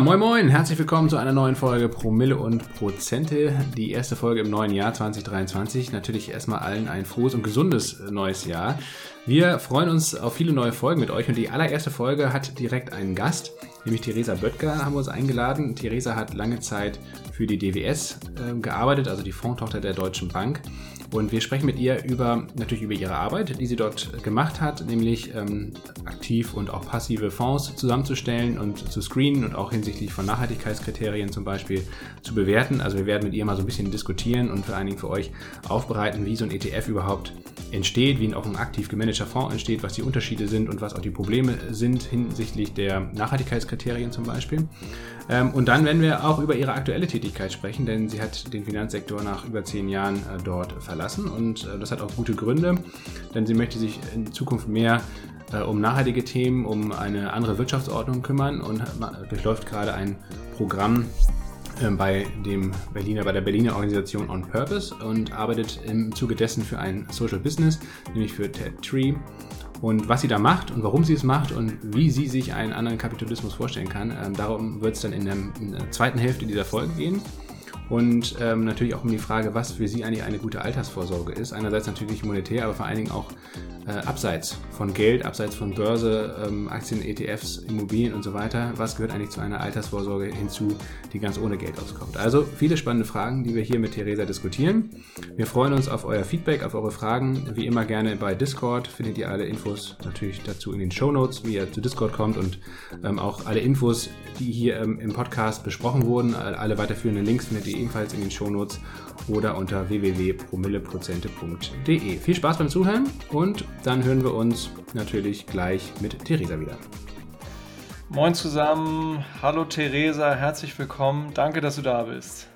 Moin moin, herzlich willkommen zu einer neuen Folge Promille und Prozente. Die erste Folge im neuen Jahr 2023. Natürlich erstmal allen ein frohes und gesundes neues Jahr. Wir freuen uns auf viele neue Folgen mit euch und die allererste Folge hat direkt einen Gast, nämlich Theresa Böttger haben wir uns eingeladen. Theresa hat lange Zeit für die DWS äh, gearbeitet, also die Fondtochter der Deutschen Bank. Und wir sprechen mit ihr über natürlich über ihre Arbeit, die sie dort gemacht hat, nämlich ähm, aktiv und auch passive Fonds zusammenzustellen und zu screenen und auch hinsichtlich von Nachhaltigkeitskriterien zum Beispiel zu bewerten. Also wir werden mit ihr mal so ein bisschen diskutieren und vor allen Dingen für euch aufbereiten, wie so ein ETF überhaupt entsteht, wie auch ein aktiv gemanagter Fonds entsteht, was die Unterschiede sind und was auch die Probleme sind hinsichtlich der Nachhaltigkeitskriterien zum Beispiel. Ähm, und dann werden wir auch über ihre aktuelle Tätigkeit sprechen, denn sie hat den Finanzsektor nach über zehn Jahren äh, dort verlassen. Und äh, das hat auch gute Gründe, denn sie möchte sich in Zukunft mehr äh, um nachhaltige Themen, um eine andere Wirtschaftsordnung kümmern. Und durchläuft gerade ein Programm bei, dem Berliner, bei der Berliner Organisation On Purpose und arbeitet im Zuge dessen für ein Social Business, nämlich für TED Tree und was sie da macht und warum sie es macht und wie sie sich einen anderen Kapitalismus vorstellen kann. Ähm, darum wird es dann in der, in der, zweiten Hälfte dieser Folge gehen. Und ähm, natürlich auch um die Frage, was für sie eigentlich eine gute Altersvorsorge ist. Einerseits natürlich monetär, aber vor allen Dingen auch äh, abseits von Geld, abseits von Börse, ähm, Aktien, ETFs, Immobilien und so weiter. Was gehört eigentlich zu einer Altersvorsorge hinzu, die ganz ohne Geld auskommt? Also viele spannende Fragen, die wir hier mit Theresa diskutieren. Wir freuen uns auf euer Feedback, auf eure Fragen. Wie immer gerne bei Discord findet ihr alle Infos natürlich dazu in den Show Notes, wie ihr zu Discord kommt und ähm, auch alle Infos, die hier ähm, im Podcast besprochen wurden. Alle weiterführenden Links findet ihr ebenfalls in den Show Notes oder unter www.promilleprozente.de. Viel Spaß beim Zuhören und dann hören wir uns natürlich gleich mit Theresa wieder. Moin zusammen, hallo Theresa, herzlich willkommen. Danke, dass du da bist.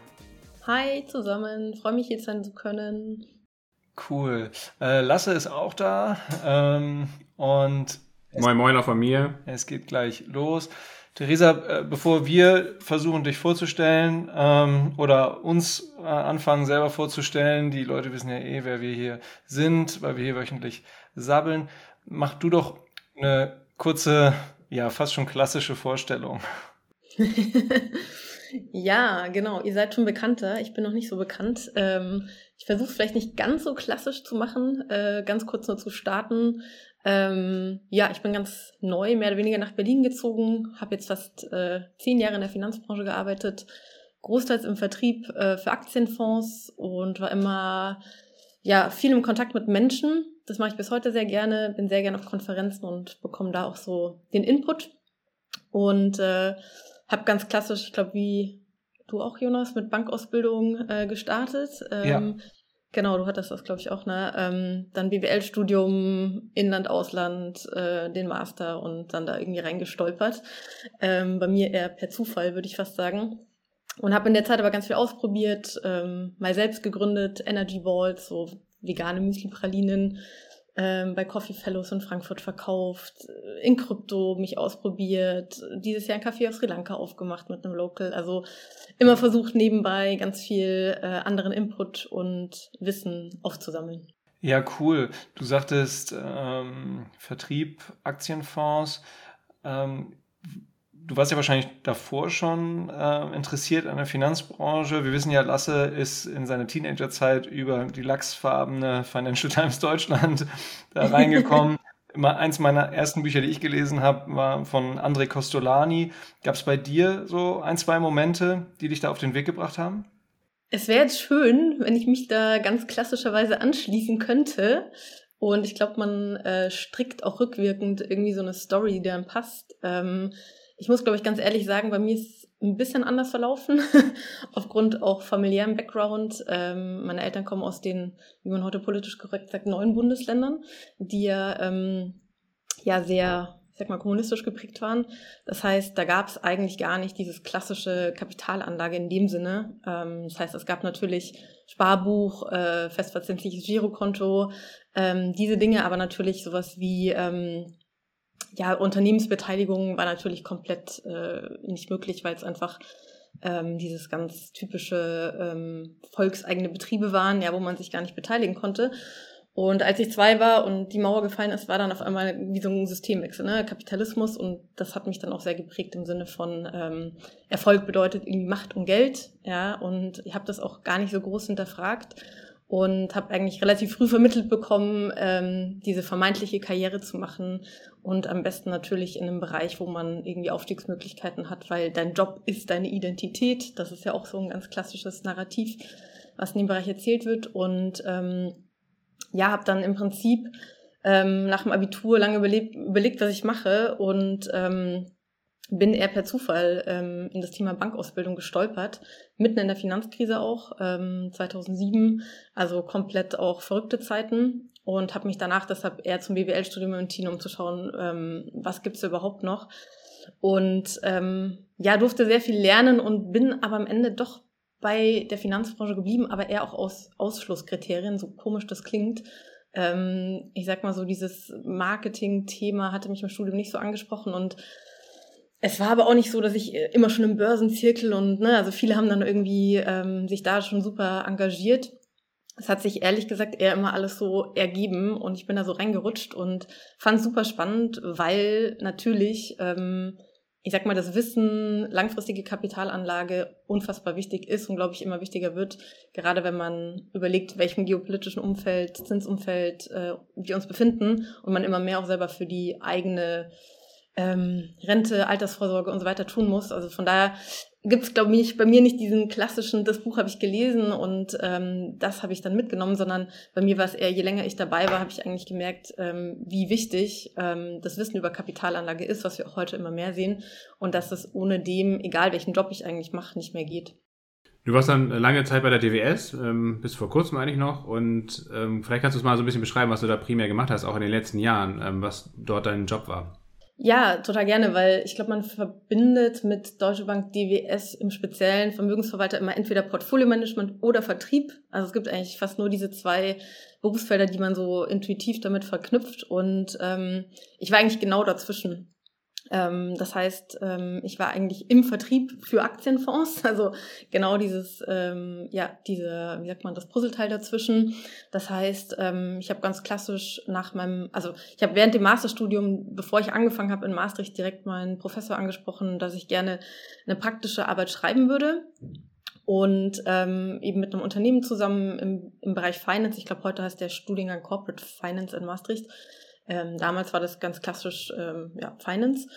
Hi zusammen, freue mich hier sein zu können. Cool. Äh, Lasse ist auch da ähm, und Moin Moin auch von mir. Es geht gleich los. Theresa, äh, bevor wir versuchen, dich vorzustellen ähm, oder uns äh, anfangen selber vorzustellen, die Leute wissen ja eh, wer wir hier sind, weil wir hier wöchentlich sabbeln, mach du doch eine kurze, ja, fast schon klassische Vorstellung. ja, genau, ihr seid schon bekannter, ich bin noch nicht so bekannt. Ähm, ich versuche es vielleicht nicht ganz so klassisch zu machen, äh, ganz kurz nur zu starten. Ähm, ja, ich bin ganz neu, mehr oder weniger nach Berlin gezogen, habe jetzt fast äh, zehn Jahre in der Finanzbranche gearbeitet, großteils im Vertrieb äh, für Aktienfonds und war immer ja viel im Kontakt mit Menschen. Das mache ich bis heute sehr gerne, bin sehr gerne auf Konferenzen und bekomme da auch so den Input und äh, habe ganz klassisch, ich glaube wie du auch Jonas mit Bankausbildung äh, gestartet. Ähm, ja Genau, du hattest das, glaube ich, auch, ne? Ähm, dann BWL-Studium, Inland, Ausland, äh, den Master und dann da irgendwie reingestolpert. Ähm, bei mir eher per Zufall, würde ich fast sagen. Und habe in der Zeit aber ganz viel ausprobiert, ähm, mal selbst gegründet, Energy Balls, so vegane Müsli-Pralinen, ähm, bei Coffee Fellows in Frankfurt verkauft, äh, in Krypto mich ausprobiert, dieses Jahr ein Café aus Sri Lanka aufgemacht mit einem Local. Also immer versucht nebenbei ganz viel äh, anderen Input und Wissen aufzusammeln. Ja, cool. Du sagtest ähm, Vertrieb, Aktienfonds. Ähm, du warst ja wahrscheinlich davor schon äh, interessiert an der Finanzbranche. Wir wissen ja, Lasse ist in seiner Teenagerzeit über die lachsfarbene Financial Times Deutschland da reingekommen. Immer eins meiner ersten Bücher, die ich gelesen habe, war von André Costolani. Gab es bei dir so ein, zwei Momente, die dich da auf den Weg gebracht haben? Es wäre jetzt schön, wenn ich mich da ganz klassischerweise anschließen könnte. Und ich glaube, man äh, strickt auch rückwirkend irgendwie so eine Story, die dann passt. Ähm, ich muss, glaube ich, ganz ehrlich sagen, bei mir ist es ein bisschen anders verlaufen, aufgrund auch familiärem Background. Ähm, meine Eltern kommen aus den, wie man heute politisch korrekt sagt, neuen Bundesländern, die ja, ähm, ja sehr, ich sag mal, kommunistisch geprägt waren. Das heißt, da gab es eigentlich gar nicht dieses klassische Kapitalanlage in dem Sinne. Ähm, das heißt, es gab natürlich Sparbuch, äh, festverzinsliches Girokonto, ähm, diese Dinge, aber natürlich sowas wie ähm, ja, Unternehmensbeteiligung war natürlich komplett äh, nicht möglich, weil es einfach ähm, dieses ganz typische ähm, volkseigene Betriebe waren, ja, wo man sich gar nicht beteiligen konnte. Und als ich zwei war und die Mauer gefallen ist, war dann auf einmal wie so ein Systemwechsel, ne? Kapitalismus. Und das hat mich dann auch sehr geprägt im Sinne von ähm, Erfolg bedeutet irgendwie Macht und Geld. Ja, und ich habe das auch gar nicht so groß hinterfragt und habe eigentlich relativ früh vermittelt bekommen, ähm, diese vermeintliche Karriere zu machen und am besten natürlich in einem Bereich, wo man irgendwie Aufstiegsmöglichkeiten hat, weil dein Job ist deine Identität. Das ist ja auch so ein ganz klassisches Narrativ, was in dem Bereich erzählt wird und ähm, ja, habe dann im Prinzip ähm, nach dem Abitur lange überlebt, überlegt, was ich mache und ähm, bin eher per Zufall ähm, in das Thema Bankausbildung gestolpert, mitten in der Finanzkrise auch, ähm, 2007, also komplett auch verrückte Zeiten und habe mich danach deshalb eher zum BWL-Studium entschieden, um zu schauen, ähm, was gibt's überhaupt noch. Und ähm, ja, durfte sehr viel lernen und bin aber am Ende doch bei der Finanzbranche geblieben, aber eher auch aus Ausschlusskriterien, so komisch das klingt. Ähm, ich sag mal so, dieses Marketing-Thema hatte mich im Studium nicht so angesprochen und es war aber auch nicht so, dass ich immer schon im Börsenzirkel und, ne, also viele haben dann irgendwie ähm, sich da schon super engagiert. Es hat sich ehrlich gesagt eher immer alles so ergeben und ich bin da so reingerutscht und fand super spannend, weil natürlich ähm, ich sag mal, das Wissen, langfristige Kapitalanlage unfassbar wichtig ist und glaube ich immer wichtiger wird, gerade wenn man überlegt, welchem geopolitischen Umfeld, Zinsumfeld äh, wir uns befinden und man immer mehr auch selber für die eigene ähm, Rente, Altersvorsorge und so weiter tun muss. Also von daher gibt es, glaube ich, bei mir nicht diesen klassischen, das Buch habe ich gelesen und ähm, das habe ich dann mitgenommen, sondern bei mir war es eher, je länger ich dabei war, habe ich eigentlich gemerkt, ähm, wie wichtig ähm, das Wissen über Kapitalanlage ist, was wir auch heute immer mehr sehen und dass es ohne dem, egal welchen Job ich eigentlich mache, nicht mehr geht. Du warst dann lange Zeit bei der DWS, ähm, bis vor kurzem eigentlich noch. Und ähm, vielleicht kannst du es mal so ein bisschen beschreiben, was du da primär gemacht hast, auch in den letzten Jahren, ähm, was dort dein Job war. Ja, total gerne, weil ich glaube, man verbindet mit Deutsche Bank DWS im speziellen Vermögensverwalter immer entweder Portfolio-Management oder Vertrieb. Also es gibt eigentlich fast nur diese zwei Berufsfelder, die man so intuitiv damit verknüpft. Und ähm, ich war eigentlich genau dazwischen. Ähm, das heißt, ähm, ich war eigentlich im Vertrieb für Aktienfonds, also genau dieses, ähm, ja, diese, wie sagt man, das Puzzleteil dazwischen. Das heißt, ähm, ich habe ganz klassisch nach meinem, also ich habe während dem Masterstudium, bevor ich angefangen habe in Maastricht, direkt meinen Professor angesprochen, dass ich gerne eine praktische Arbeit schreiben würde und ähm, eben mit einem Unternehmen zusammen im, im Bereich Finance. Ich glaube, heute heißt der Studiengang Corporate Finance in Maastricht ähm, damals war das ganz klassisch ähm, ja, Finance.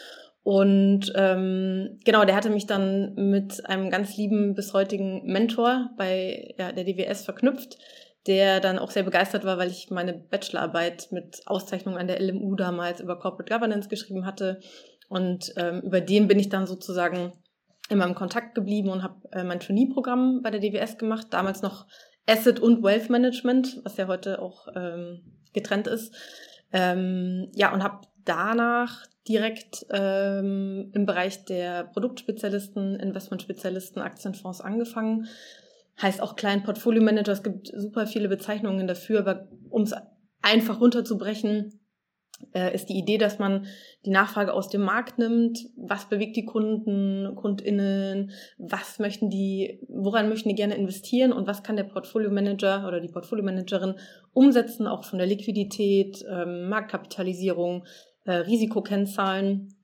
Und ähm, genau, der hatte mich dann mit einem ganz lieben bis heutigen Mentor bei ja, der DWS verknüpft, der dann auch sehr begeistert war, weil ich meine Bachelorarbeit mit Auszeichnung an der LMU damals über Corporate Governance geschrieben hatte. Und ähm, über den bin ich dann sozusagen immer im Kontakt geblieben und habe äh, mein Trainee-Programm bei der DWS gemacht, damals noch Asset und Wealth Management, was ja heute auch ähm, getrennt ist. Ähm, ja, und habe danach direkt ähm, im Bereich der Produktspezialisten, Investmentspezialisten, Aktienfonds angefangen. Heißt auch Client Portfolio Manager. Es gibt super viele Bezeichnungen dafür, aber um es einfach runterzubrechen, ist die Idee, dass man die Nachfrage aus dem Markt nimmt. Was bewegt die Kunden, KundInnen? Was möchten die, woran möchten die gerne investieren? Und was kann der Portfolio Manager oder die Portfolio Managerin umsetzen, auch von der Liquidität, ähm, Marktkapitalisierung, äh, Risikokennzahlen?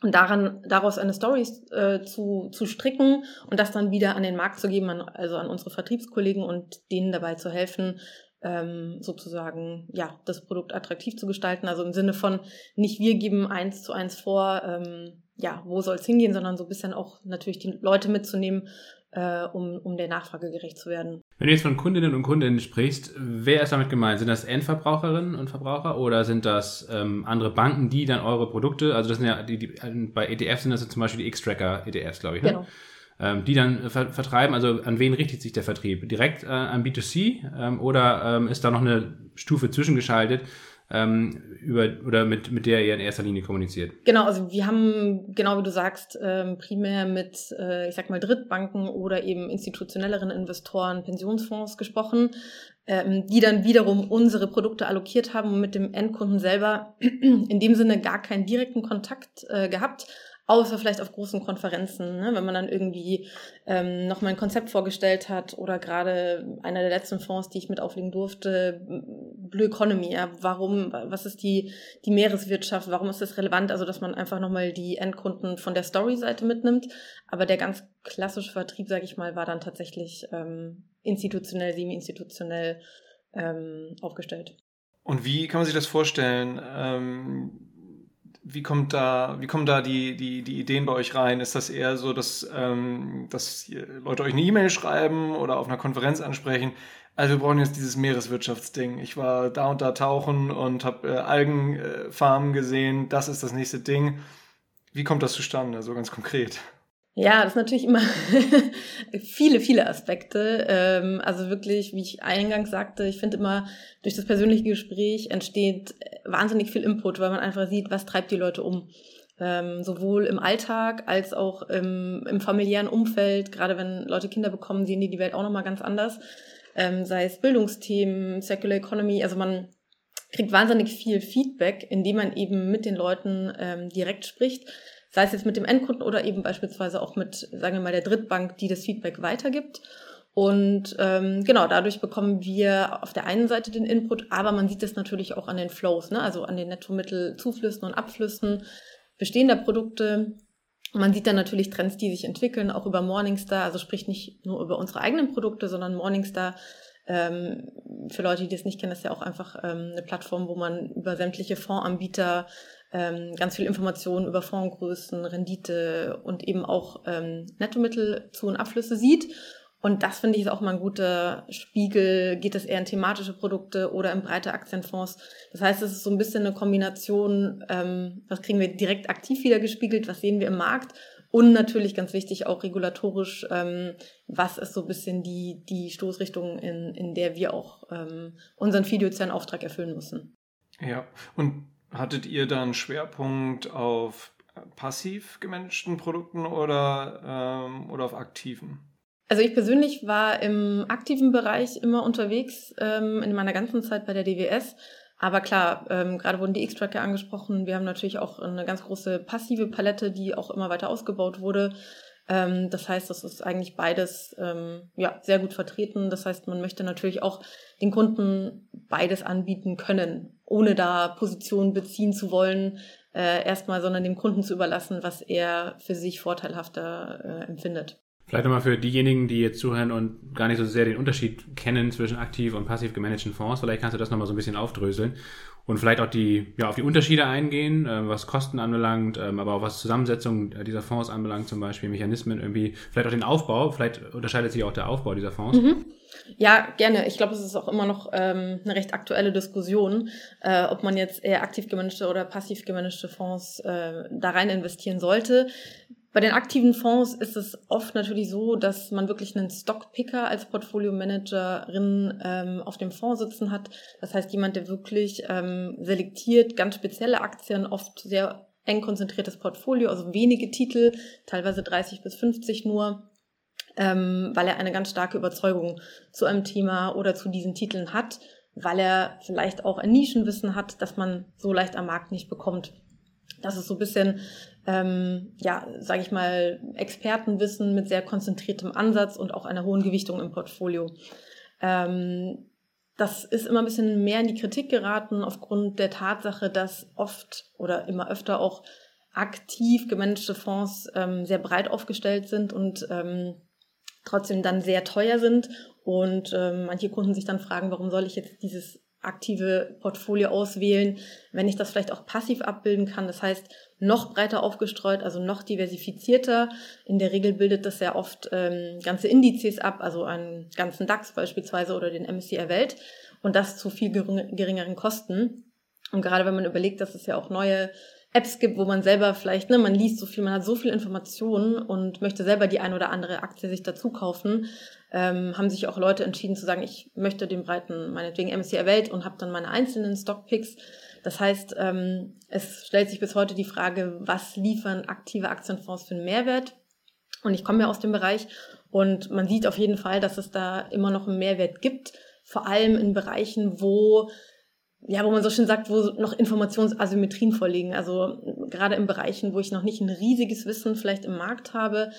Und daran, daraus eine Story äh, zu, zu stricken und das dann wieder an den Markt zu geben, also an unsere Vertriebskollegen und denen dabei zu helfen, ähm, sozusagen ja das Produkt attraktiv zu gestalten. Also im Sinne von nicht wir geben eins zu eins vor, ähm, ja, wo soll es hingehen, sondern so ein bisschen auch natürlich die Leute mitzunehmen, äh, um, um der Nachfrage gerecht zu werden. Wenn du jetzt von Kundinnen und Kundinnen sprichst, wer ist damit gemeint? Sind das Endverbraucherinnen und Verbraucher oder sind das ähm, andere Banken, die dann eure Produkte, also das sind ja die, die bei ETFs sind das zum Beispiel die X-Tracker ETFs, glaube ich, ne? Genau ähm, die dann ver vertreiben. Also an wen richtet sich der Vertrieb? Direkt äh, an B2C ähm, oder ähm, ist da noch eine Stufe zwischengeschaltet? Ähm, über oder mit, mit der ihr in erster Linie kommuniziert? Genau, also wir haben, genau wie du sagst, ähm, primär mit, äh, ich sag mal, Drittbanken oder eben institutionelleren Investoren, Pensionsfonds gesprochen, ähm, die dann wiederum unsere Produkte allokiert haben und mit dem Endkunden selber in dem Sinne gar keinen direkten Kontakt äh, gehabt, außer vielleicht auf großen Konferenzen, ne? wenn man dann irgendwie ähm, nochmal ein Konzept vorgestellt hat oder gerade einer der letzten Fonds, die ich mit auflegen durfte, Blue Economy, ja, warum, was ist die, die Meereswirtschaft, warum ist das relevant, also dass man einfach nochmal die Endkunden von der Story-Seite mitnimmt, aber der ganz klassische Vertrieb, sage ich mal, war dann tatsächlich ähm, institutionell, semi-institutionell ähm, aufgestellt. Und wie kann man sich das vorstellen? Ähm wie kommt da, wie kommen da die, die, die Ideen bei euch rein? Ist das eher so, dass, ähm, dass Leute euch eine E-Mail schreiben oder auf einer Konferenz ansprechen? Also wir brauchen jetzt dieses Meereswirtschaftsding. Ich war da und da tauchen und habe äh, Algenfarmen gesehen. Das ist das nächste Ding. Wie kommt das zustande, so ganz konkret? Ja, das ist natürlich immer viele, viele Aspekte. Ähm, also wirklich, wie ich eingangs sagte, ich finde immer, durch das persönliche Gespräch entsteht wahnsinnig viel Input, weil man einfach sieht, was treibt die Leute um. Ähm, sowohl im Alltag als auch im, im familiären Umfeld. Gerade wenn Leute Kinder bekommen, sehen die die Welt auch nochmal ganz anders. Ähm, sei es Bildungsthemen, Circular Economy. Also man kriegt wahnsinnig viel Feedback, indem man eben mit den Leuten ähm, direkt spricht sei es jetzt mit dem Endkunden oder eben beispielsweise auch mit, sagen wir mal, der Drittbank, die das Feedback weitergibt. Und ähm, genau, dadurch bekommen wir auf der einen Seite den Input, aber man sieht es natürlich auch an den Flows, ne? also an den Nettomittelzuflüssen und Abflüssen bestehender Produkte. Man sieht dann natürlich Trends, die sich entwickeln, auch über Morningstar, also sprich nicht nur über unsere eigenen Produkte, sondern Morningstar ähm, für Leute, die das nicht kennen, ist ja auch einfach ähm, eine Plattform, wo man über sämtliche Fondsanbieter ähm, ganz viel Informationen über Fondsgrößen, Rendite und eben auch ähm, Nettomittel zu und Abflüsse sieht. Und das finde ich ist auch mal ein guter Spiegel. Geht es eher in thematische Produkte oder in breite Aktienfonds? Das heißt, es ist so ein bisschen eine Kombination, ähm, was kriegen wir direkt aktiv wieder gespiegelt, was sehen wir im Markt und natürlich ganz wichtig auch regulatorisch, ähm, was ist so ein bisschen die, die Stoßrichtung, in, in der wir auch ähm, unseren fiduziären Auftrag erfüllen müssen. Ja, und Hattet ihr da einen Schwerpunkt auf passiv gemanagten Produkten oder, ähm, oder auf aktiven? Also ich persönlich war im aktiven Bereich immer unterwegs ähm, in meiner ganzen Zeit bei der DWS. Aber klar, ähm, gerade wurden die X-Tracker angesprochen. Wir haben natürlich auch eine ganz große passive Palette, die auch immer weiter ausgebaut wurde. Ähm, das heißt, das ist eigentlich beides ähm, ja, sehr gut vertreten. Das heißt, man möchte natürlich auch den Kunden beides anbieten können, ohne da Positionen beziehen zu wollen, äh, erstmal, sondern dem Kunden zu überlassen, was er für sich vorteilhafter äh, empfindet. Vielleicht nochmal für diejenigen, die jetzt zuhören und gar nicht so sehr den Unterschied kennen zwischen aktiv und passiv gemanagten Fonds, vielleicht kannst du das nochmal so ein bisschen aufdröseln und vielleicht auch die, ja, auf die Unterschiede eingehen, äh, was Kosten anbelangt, ähm, aber auch was Zusammensetzung dieser Fonds anbelangt, zum Beispiel Mechanismen irgendwie, vielleicht auch den Aufbau, vielleicht unterscheidet sich auch der Aufbau dieser Fonds. Mhm. Ja, gerne. Ich glaube, es ist auch immer noch ähm, eine recht aktuelle Diskussion, äh, ob man jetzt eher aktiv gemanagte oder passiv gemanagte Fonds äh, da rein investieren sollte. Bei den aktiven Fonds ist es oft natürlich so, dass man wirklich einen Stockpicker als Portfolio-Managerin ähm, auf dem Fonds sitzen hat. Das heißt, jemand, der wirklich ähm, selektiert ganz spezielle Aktien, oft sehr eng konzentriertes Portfolio, also wenige Titel, teilweise 30 bis 50 nur, ähm, weil er eine ganz starke Überzeugung zu einem Thema oder zu diesen Titeln hat, weil er vielleicht auch ein Nischenwissen hat, das man so leicht am Markt nicht bekommt. Das ist so ein bisschen ähm, ja, sage ich mal, Expertenwissen mit sehr konzentriertem Ansatz und auch einer hohen Gewichtung im Portfolio. Ähm, das ist immer ein bisschen mehr in die Kritik geraten aufgrund der Tatsache, dass oft oder immer öfter auch aktiv gemanagte Fonds ähm, sehr breit aufgestellt sind und ähm, trotzdem dann sehr teuer sind. Und ähm, manche Kunden sich dann fragen, warum soll ich jetzt dieses aktive Portfolio auswählen, wenn ich das vielleicht auch passiv abbilden kann. Das heißt, noch breiter aufgestreut, also noch diversifizierter. In der Regel bildet das sehr oft ähm, ganze Indizes ab, also einen ganzen DAX beispielsweise oder den MSCI Welt und das zu viel geringeren Kosten. Und gerade wenn man überlegt, dass es ja auch neue Apps gibt, wo man selber vielleicht, ne, man liest so viel, man hat so viel Informationen und möchte selber die ein oder andere Aktie sich dazu kaufen, ähm, haben sich auch Leute entschieden zu sagen, ich möchte den breiten, meinetwegen MSCI Welt und habe dann meine einzelnen Stockpicks. Das heißt, ähm, es stellt sich bis heute die Frage, was liefern aktive Aktienfonds für einen Mehrwert? Und ich komme ja aus dem Bereich und man sieht auf jeden Fall, dass es da immer noch einen Mehrwert gibt, vor allem in Bereichen, wo ja, wo man so schön sagt, wo noch Informationsasymmetrien vorliegen. Also gerade in Bereichen, wo ich noch nicht ein riesiges Wissen vielleicht im Markt habe.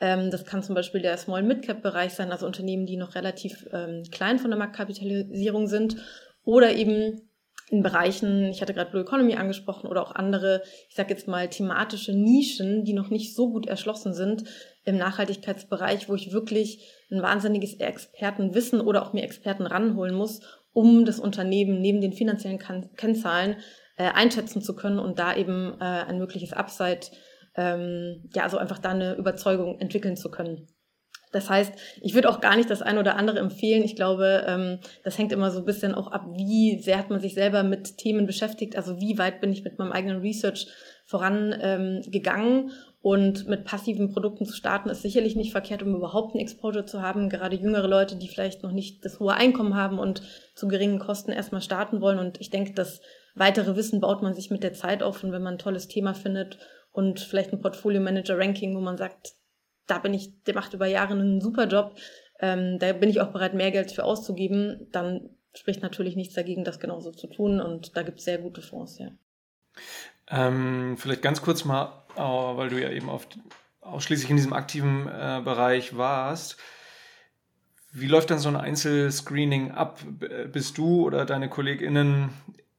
Ähm, das kann zum Beispiel der Small Mid-Cap Bereich sein, also Unternehmen, die noch relativ ähm, klein von der Marktkapitalisierung sind. Oder eben in Bereichen, ich hatte gerade Blue Economy angesprochen oder auch andere, ich sage jetzt mal thematische Nischen, die noch nicht so gut erschlossen sind im Nachhaltigkeitsbereich, wo ich wirklich ein wahnsinniges Expertenwissen oder auch mir Experten ranholen muss, um das Unternehmen neben den finanziellen Kennzahlen äh, einschätzen zu können und da eben äh, ein mögliches Upside, ähm, ja, also einfach da eine Überzeugung entwickeln zu können. Das heißt, ich würde auch gar nicht das eine oder andere empfehlen. Ich glaube, ähm, das hängt immer so ein bisschen auch ab, wie sehr hat man sich selber mit Themen beschäftigt. Also wie weit bin ich mit meinem eigenen Research vorangegangen. Ähm, und mit passiven Produkten zu starten, ist sicherlich nicht verkehrt, um überhaupt ein Exposure zu haben. Gerade jüngere Leute, die vielleicht noch nicht das hohe Einkommen haben und zu geringen Kosten erstmal starten wollen. Und ich denke, das weitere Wissen baut man sich mit der Zeit auf. Und wenn man ein tolles Thema findet und vielleicht ein Portfolio Manager Ranking, wo man sagt, da bin ich, der macht über Jahre einen super Job, ähm, da bin ich auch bereit, mehr Geld für auszugeben, dann spricht natürlich nichts dagegen, das genauso zu tun. Und da gibt es sehr gute Fonds, ja. Ähm, vielleicht ganz kurz mal, weil du ja eben auf, ausschließlich in diesem aktiven äh, Bereich warst. Wie läuft dann so ein Einzelscreening ab? Bist du oder deine KollegInnen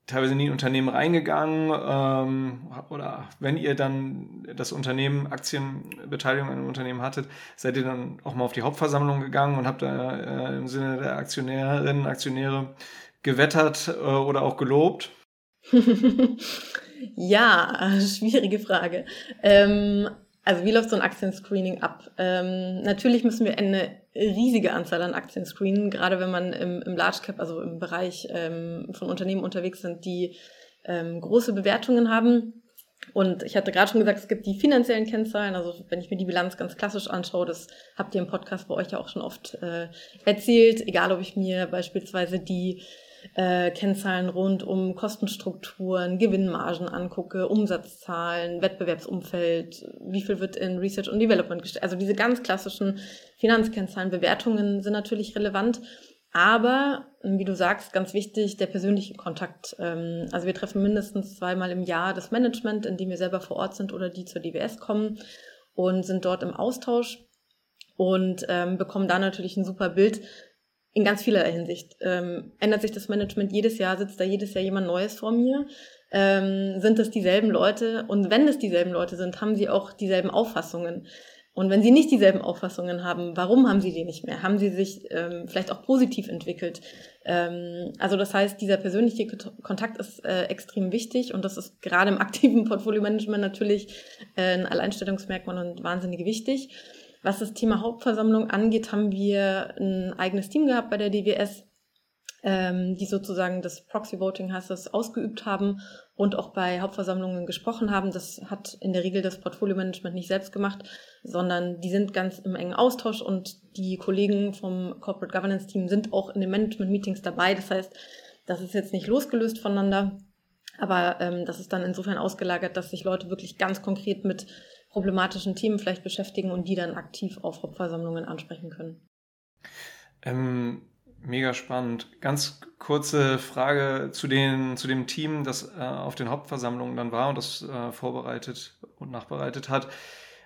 teilweise in die Unternehmen reingegangen ähm, oder wenn ihr dann das Unternehmen, Aktienbeteiligung an einem Unternehmen hattet, seid ihr dann auch mal auf die Hauptversammlung gegangen und habt da äh, im Sinne der Aktionärinnen, Aktionäre gewettert äh, oder auch gelobt? ja, schwierige Frage. Ähm, also wie läuft so ein Aktienscreening ab? Ähm, natürlich müssen wir eine riesige Anzahl an Aktien screenen, gerade wenn man im, im Large Cap, also im Bereich ähm, von Unternehmen unterwegs sind, die ähm, große Bewertungen haben. Und ich hatte gerade schon gesagt, es gibt die finanziellen Kennzahlen. Also wenn ich mir die Bilanz ganz klassisch anschaue, das habt ihr im Podcast bei euch ja auch schon oft äh, erzählt. Egal, ob ich mir beispielsweise die äh, Kennzahlen rund um Kostenstrukturen, Gewinnmargen angucke, Umsatzzahlen, Wettbewerbsumfeld, wie viel wird in Research und Development gestellt. Also diese ganz klassischen Finanzkennzahlen, Bewertungen sind natürlich relevant. Aber, wie du sagst, ganz wichtig, der persönliche Kontakt. Ähm, also wir treffen mindestens zweimal im Jahr das Management, in dem wir selber vor Ort sind oder die zur DWS kommen und sind dort im Austausch und ähm, bekommen da natürlich ein super Bild, in ganz vielerlei Hinsicht. Ähm, ändert sich das Management jedes Jahr, sitzt da jedes Jahr jemand Neues vor mir? Ähm, sind das dieselben Leute? Und wenn es dieselben Leute sind, haben sie auch dieselben Auffassungen? Und wenn sie nicht dieselben Auffassungen haben, warum haben sie die nicht mehr? Haben sie sich ähm, vielleicht auch positiv entwickelt? Ähm, also das heißt, dieser persönliche Kontakt ist äh, extrem wichtig und das ist gerade im aktiven Portfolio-Management natürlich äh, ein Alleinstellungsmerkmal und wahnsinnig wichtig. Was das Thema Hauptversammlung angeht, haben wir ein eigenes Team gehabt bei der DWS, ähm, die sozusagen das Proxy Voting das ausgeübt haben und auch bei Hauptversammlungen gesprochen haben. Das hat in der Regel das Portfolio Management nicht selbst gemacht, sondern die sind ganz im engen Austausch und die Kollegen vom Corporate Governance Team sind auch in den Management Meetings dabei. Das heißt, das ist jetzt nicht losgelöst voneinander, aber ähm, das ist dann insofern ausgelagert, dass sich Leute wirklich ganz konkret mit problematischen Themen vielleicht beschäftigen und die dann aktiv auf Hauptversammlungen ansprechen können. Ähm, mega spannend. Ganz kurze Frage zu, den, zu dem Team, das äh, auf den Hauptversammlungen dann war und das äh, vorbereitet und nachbereitet hat.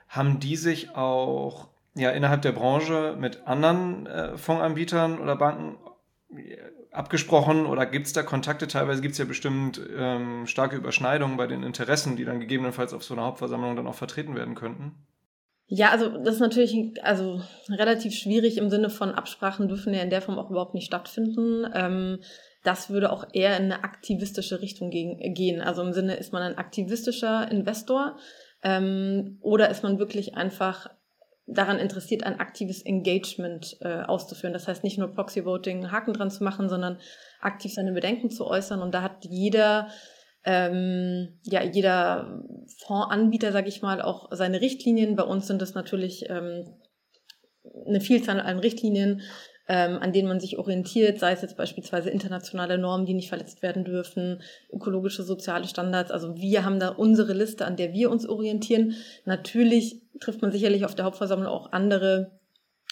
Haben die sich auch ja, innerhalb der Branche mit anderen äh, Fondsanbietern oder Banken abgesprochen oder gibt es da Kontakte? Teilweise gibt es ja bestimmt ähm, starke Überschneidungen bei den Interessen, die dann gegebenenfalls auf so einer Hauptversammlung dann auch vertreten werden könnten. Ja, also das ist natürlich also relativ schwierig im Sinne von Absprachen dürfen ja in der Form auch überhaupt nicht stattfinden. Ähm, das würde auch eher in eine aktivistische Richtung gehen. Also im Sinne, ist man ein aktivistischer Investor ähm, oder ist man wirklich einfach daran interessiert, ein aktives Engagement äh, auszuführen. Das heißt nicht nur Proxy Voting Haken dran zu machen, sondern aktiv seine Bedenken zu äußern. Und da hat jeder ähm, ja jeder Fondsanbieter, sage ich mal, auch seine Richtlinien. Bei uns sind es natürlich ähm, eine Vielzahl an Richtlinien, ähm, an denen man sich orientiert, sei es jetzt beispielsweise internationale Normen, die nicht verletzt werden dürfen, ökologische, soziale Standards. Also wir haben da unsere Liste, an der wir uns orientieren. Natürlich trifft man sicherlich auf der Hauptversammlung auch andere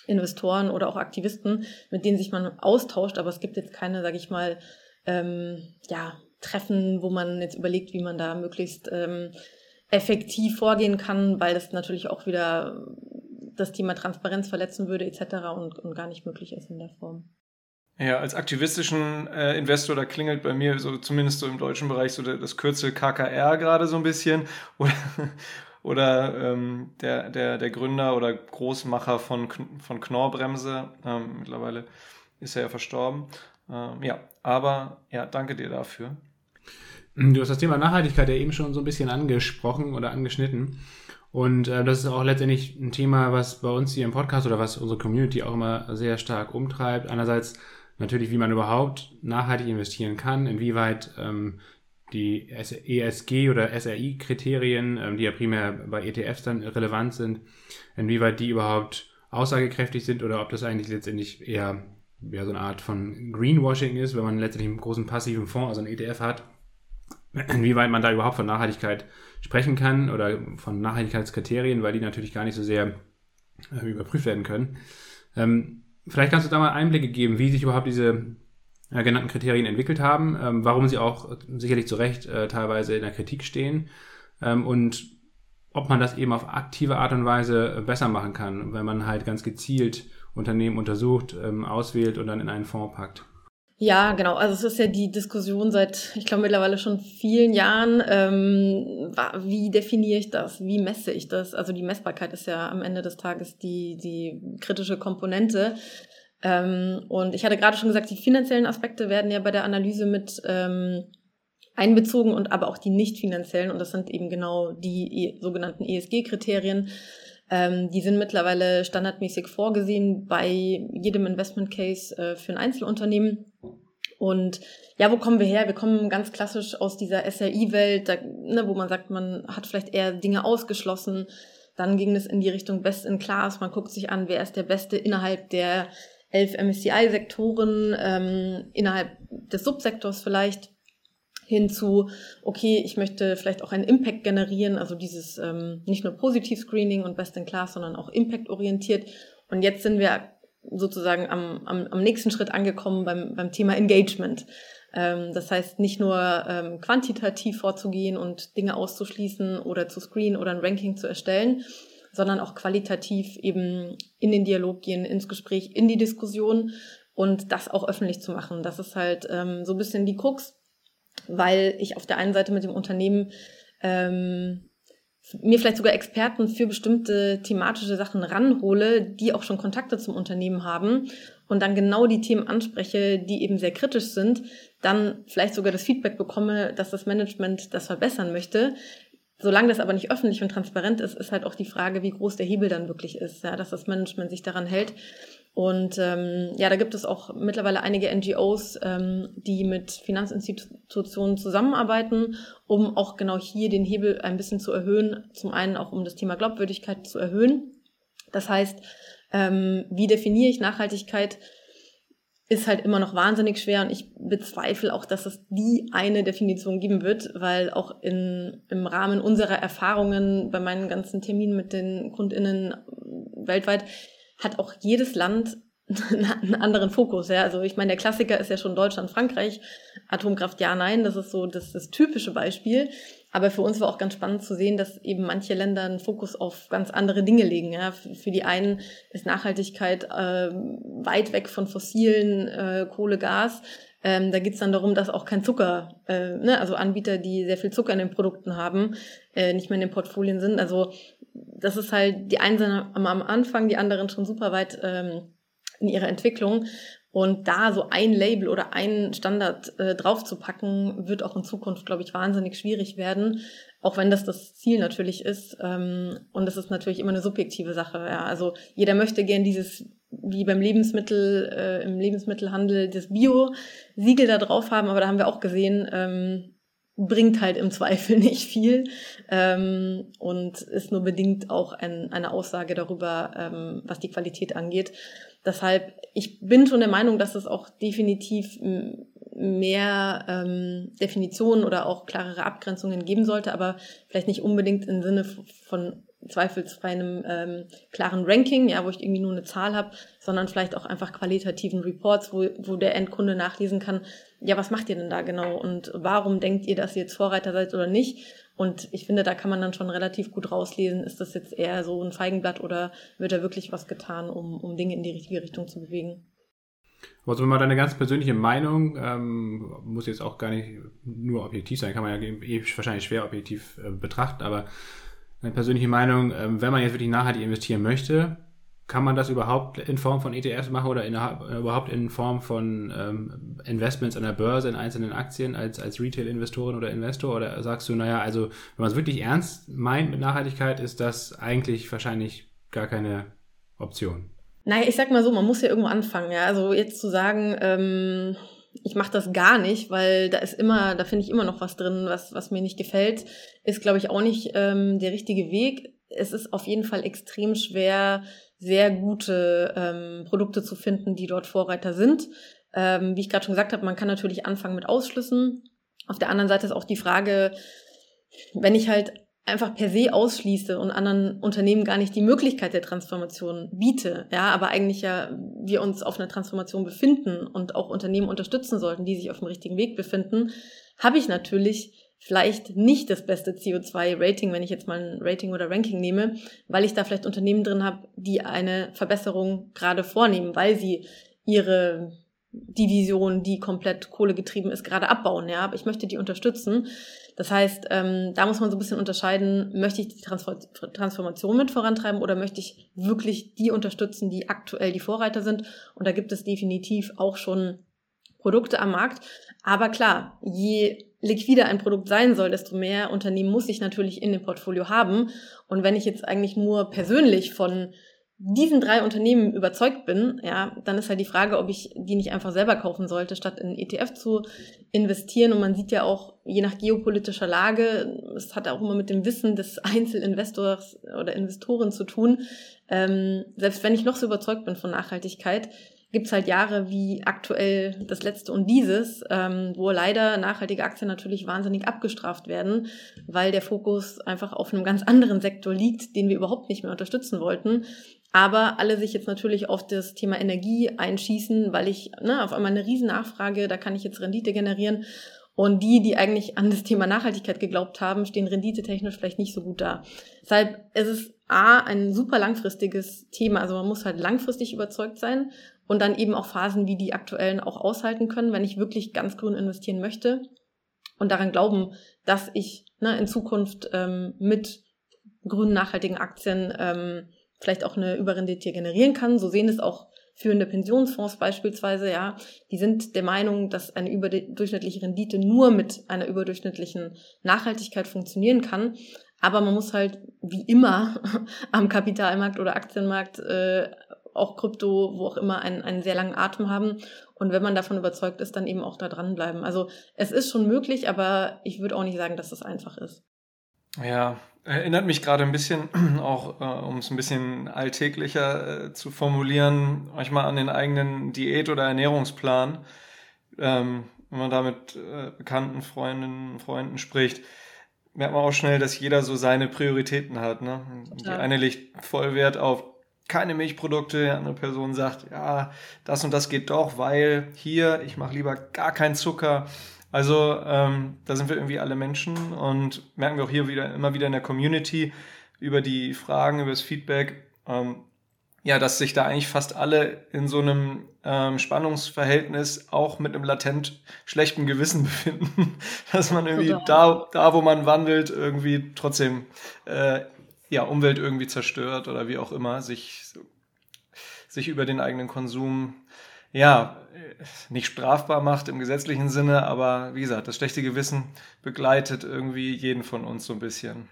Investoren oder auch Aktivisten, mit denen sich man austauscht, aber es gibt jetzt keine, sage ich mal, ähm, ja, treffen, wo man jetzt überlegt, wie man da möglichst ähm, effektiv vorgehen kann, weil das natürlich auch wieder das Thema Transparenz verletzen würde etc. Und, und gar nicht möglich ist in der Form. Ja, als aktivistischen äh, Investor, da klingelt bei mir so zumindest so im deutschen Bereich so das Kürzel KKR gerade so ein bisschen. Oder, oder ähm, der, der, der Gründer oder Großmacher von, von Knorrbremse, ähm, mittlerweile ist er ja verstorben. Ähm, ja, aber ja, danke dir dafür. Du hast das Thema Nachhaltigkeit ja eben schon so ein bisschen angesprochen oder angeschnitten. Und äh, das ist auch letztendlich ein Thema, was bei uns hier im Podcast oder was unsere Community auch immer sehr stark umtreibt. Einerseits natürlich, wie man überhaupt nachhaltig investieren kann, inwieweit ähm, die ESG oder SRI-Kriterien, ähm, die ja primär bei ETFs dann relevant sind, inwieweit die überhaupt aussagekräftig sind oder ob das eigentlich letztendlich eher ja, so eine Art von Greenwashing ist, wenn man letztendlich einen großen passiven Fonds, also einen ETF hat, inwieweit man da überhaupt von Nachhaltigkeit sprechen kann oder von Nachhaltigkeitskriterien, weil die natürlich gar nicht so sehr äh, überprüft werden können. Ähm, vielleicht kannst du da mal Einblicke geben, wie sich überhaupt diese äh, genannten Kriterien entwickelt haben, ähm, warum sie auch sicherlich zu Recht äh, teilweise in der Kritik stehen ähm, und ob man das eben auf aktive Art und Weise besser machen kann, wenn man halt ganz gezielt Unternehmen untersucht, ähm, auswählt und dann in einen Fonds packt. Ja, genau. Also es ist ja die Diskussion seit, ich glaube, mittlerweile schon vielen Jahren. Ähm, wie definiere ich das? Wie messe ich das? Also die Messbarkeit ist ja am Ende des Tages die, die kritische Komponente. Ähm, und ich hatte gerade schon gesagt, die finanziellen Aspekte werden ja bei der Analyse mit ähm, einbezogen und aber auch die nicht finanziellen. Und das sind eben genau die sogenannten ESG-Kriterien. Ähm, die sind mittlerweile standardmäßig vorgesehen bei jedem Investment Case äh, für ein Einzelunternehmen. Und ja, wo kommen wir her? Wir kommen ganz klassisch aus dieser SRI-Welt, ne, wo man sagt, man hat vielleicht eher Dinge ausgeschlossen. Dann ging es in die Richtung Best in Class. Man guckt sich an, wer ist der Beste innerhalb der elf MSCI-Sektoren, ähm, innerhalb des Subsektors vielleicht hinzu, okay, ich möchte vielleicht auch einen Impact generieren, also dieses ähm, nicht nur Positiv-Screening und Best in Class, sondern auch Impact-orientiert. Und jetzt sind wir sozusagen am, am, am nächsten Schritt angekommen beim, beim Thema Engagement. Ähm, das heißt, nicht nur ähm, quantitativ vorzugehen und Dinge auszuschließen oder zu screenen oder ein Ranking zu erstellen, sondern auch qualitativ eben in den Dialog gehen, ins Gespräch, in die Diskussion und das auch öffentlich zu machen. Das ist halt ähm, so ein bisschen die Krux weil ich auf der einen Seite mit dem Unternehmen ähm, mir vielleicht sogar Experten für bestimmte thematische Sachen ranhole, die auch schon Kontakte zum Unternehmen haben und dann genau die Themen anspreche, die eben sehr kritisch sind, dann vielleicht sogar das Feedback bekomme, dass das Management das verbessern möchte. Solange das aber nicht öffentlich und transparent ist, ist halt auch die Frage, wie groß der Hebel dann wirklich ist, ja, dass das Management sich daran hält. Und ähm, ja, da gibt es auch mittlerweile einige NGOs, ähm, die mit Finanzinstitutionen zusammenarbeiten, um auch genau hier den Hebel ein bisschen zu erhöhen. Zum einen auch, um das Thema Glaubwürdigkeit zu erhöhen. Das heißt, ähm, wie definiere ich Nachhaltigkeit? ist halt immer noch wahnsinnig schwer und ich bezweifle auch, dass es die eine Definition geben wird, weil auch in, im Rahmen unserer Erfahrungen bei meinen ganzen Terminen mit den KundInnen weltweit hat auch jedes Land einen anderen Fokus. Ja? Also ich meine, der Klassiker ist ja schon Deutschland, Frankreich. Atomkraft ja, nein, das ist so das, das typische Beispiel. Aber für uns war auch ganz spannend zu sehen, dass eben manche Länder einen Fokus auf ganz andere Dinge legen. Ja? Für die einen ist Nachhaltigkeit äh, weit weg von fossilen äh, Kohle, Gas. Ähm, da geht's dann darum, dass auch kein Zucker, äh, ne, also Anbieter, die sehr viel Zucker in den Produkten haben, äh, nicht mehr in den Portfolien sind. Also das ist halt die einen am, am Anfang, die anderen schon super weit ähm, in ihrer Entwicklung. Und da so ein Label oder einen Standard äh, draufzupacken, wird auch in Zukunft, glaube ich, wahnsinnig schwierig werden. Auch wenn das das Ziel natürlich ist. Ähm, und das ist natürlich immer eine subjektive Sache. Ja. Also jeder möchte gern dieses, wie beim Lebensmittel, äh, im Lebensmittelhandel, das Bio-Siegel da drauf haben. Aber da haben wir auch gesehen, ähm, bringt halt im Zweifel nicht viel ähm, und ist nur bedingt auch ein, eine Aussage darüber, ähm, was die Qualität angeht. Deshalb, ich bin schon der Meinung, dass es auch definitiv mehr ähm, Definitionen oder auch klarere Abgrenzungen geben sollte, aber vielleicht nicht unbedingt im Sinne von zweifelsfrei einem ähm, klaren Ranking, ja, wo ich irgendwie nur eine Zahl habe, sondern vielleicht auch einfach qualitativen Reports, wo, wo der Endkunde nachlesen kann, ja, was macht ihr denn da genau und warum denkt ihr, dass ihr jetzt Vorreiter seid oder nicht? Und ich finde, da kann man dann schon relativ gut rauslesen, ist das jetzt eher so ein Feigenblatt oder wird da wirklich was getan, um, um Dinge in die richtige Richtung zu bewegen? Also mal deine ganz persönliche Meinung, ähm, muss jetzt auch gar nicht nur objektiv sein, kann man ja eh wahrscheinlich schwer objektiv äh, betrachten, aber eine persönliche Meinung, ähm, wenn man jetzt wirklich nachhaltig investieren möchte, kann man das überhaupt in Form von ETFs machen oder in, äh, überhaupt in Form von ähm, Investments an der Börse in einzelnen Aktien als, als Retail-Investorin oder Investor? Oder sagst du, naja, also wenn man es wirklich ernst meint mit Nachhaltigkeit, ist das eigentlich wahrscheinlich gar keine Option? Naja, ich sag mal so, man muss ja irgendwo anfangen. Ja? Also jetzt zu sagen, ähm, ich mache das gar nicht, weil da ist immer, da finde ich immer noch was drin, was, was mir nicht gefällt, ist, glaube ich, auch nicht ähm, der richtige Weg. Es ist auf jeden Fall extrem schwer, sehr gute ähm, Produkte zu finden, die dort Vorreiter sind. Ähm, wie ich gerade schon gesagt habe, man kann natürlich anfangen mit Ausschlüssen. Auf der anderen Seite ist auch die Frage, wenn ich halt einfach per se ausschließe und anderen Unternehmen gar nicht die Möglichkeit der Transformation biete, ja, aber eigentlich ja wir uns auf einer Transformation befinden und auch Unternehmen unterstützen sollten, die sich auf dem richtigen Weg befinden, habe ich natürlich vielleicht nicht das beste CO2-Rating, wenn ich jetzt mal ein Rating oder Ranking nehme, weil ich da vielleicht Unternehmen drin habe, die eine Verbesserung gerade vornehmen, weil sie ihre Division, die komplett kohlegetrieben ist, gerade abbauen. Ja, aber ich möchte die unterstützen. Das heißt, ähm, da muss man so ein bisschen unterscheiden, möchte ich die Transformation mit vorantreiben oder möchte ich wirklich die unterstützen, die aktuell die Vorreiter sind. Und da gibt es definitiv auch schon Produkte am Markt. Aber klar, je liquider ein Produkt sein soll, desto mehr Unternehmen muss ich natürlich in dem Portfolio haben. Und wenn ich jetzt eigentlich nur persönlich von diesen drei Unternehmen überzeugt bin, ja, dann ist halt die Frage, ob ich die nicht einfach selber kaufen sollte, statt in ETF zu investieren. Und man sieht ja auch, je nach geopolitischer Lage, es hat auch immer mit dem Wissen des Einzelinvestors oder Investoren zu tun. Ähm, selbst wenn ich noch so überzeugt bin von Nachhaltigkeit, gibt's halt Jahre wie aktuell das letzte und dieses, ähm, wo leider nachhaltige Aktien natürlich wahnsinnig abgestraft werden, weil der Fokus einfach auf einem ganz anderen Sektor liegt, den wir überhaupt nicht mehr unterstützen wollten. Aber alle sich jetzt natürlich auf das Thema Energie einschießen, weil ich ne, auf einmal eine riesen Nachfrage, da kann ich jetzt Rendite generieren. Und die, die eigentlich an das Thema Nachhaltigkeit geglaubt haben, stehen renditetechnisch vielleicht nicht so gut da. Deshalb ist es A, ein super langfristiges Thema. Also man muss halt langfristig überzeugt sein und dann eben auch Phasen wie die aktuellen auch aushalten können, wenn ich wirklich ganz grün investieren möchte und daran glauben, dass ich ne, in Zukunft ähm, mit grünen nachhaltigen Aktien ähm, vielleicht auch eine Überrendite generieren kann. So sehen es auch führende Pensionsfonds beispielsweise, ja, die sind der Meinung, dass eine überdurchschnittliche Rendite nur mit einer überdurchschnittlichen Nachhaltigkeit funktionieren kann. Aber man muss halt wie immer am Kapitalmarkt oder Aktienmarkt, äh, auch Krypto, wo auch immer, einen, einen sehr langen Atem haben. Und wenn man davon überzeugt ist, dann eben auch da dranbleiben. Also es ist schon möglich, aber ich würde auch nicht sagen, dass es einfach ist. Ja, Erinnert mich gerade ein bisschen, auch äh, um es ein bisschen alltäglicher äh, zu formulieren, manchmal an den eigenen Diät- oder Ernährungsplan. Ähm, wenn man da mit äh, bekannten Freundinnen und Freunden spricht, merkt man auch schnell, dass jeder so seine Prioritäten hat. Ne? Die eine legt Vollwert auf keine Milchprodukte, die andere Person sagt, ja, das und das geht doch, weil hier, ich mache lieber gar keinen Zucker. Also ähm, da sind wir irgendwie alle Menschen und merken wir auch hier wieder immer wieder in der Community über die Fragen, über das Feedback, ähm, ja, dass sich da eigentlich fast alle in so einem ähm, Spannungsverhältnis auch mit einem latent schlechten Gewissen befinden, dass man irgendwie da, da, wo man wandelt, irgendwie trotzdem äh, ja Umwelt irgendwie zerstört oder wie auch immer sich sich über den eigenen Konsum ja, nicht strafbar macht im gesetzlichen Sinne, aber wie gesagt, das schlechte Gewissen begleitet irgendwie jeden von uns so ein bisschen.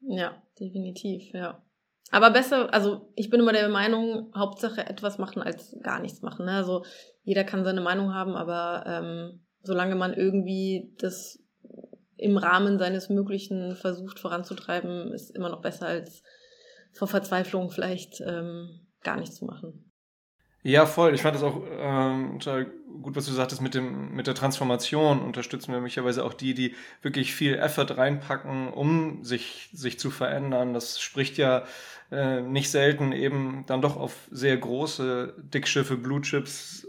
Ja, definitiv, ja. Aber besser, also ich bin immer der Meinung, Hauptsache etwas machen als gar nichts machen. Ne? Also jeder kann seine Meinung haben, aber ähm, solange man irgendwie das im Rahmen seines Möglichen versucht voranzutreiben, ist immer noch besser als vor Verzweiflung vielleicht ähm, gar nichts zu machen. Ja, voll. Ich fand das auch ähm, gut, was du sagtest mit dem mit der Transformation. Unterstützen wir möglicherweise auch die, die wirklich viel Effort reinpacken, um sich sich zu verändern. Das spricht ja äh, nicht selten eben dann doch auf sehr große Dickschiffe, Blue Chips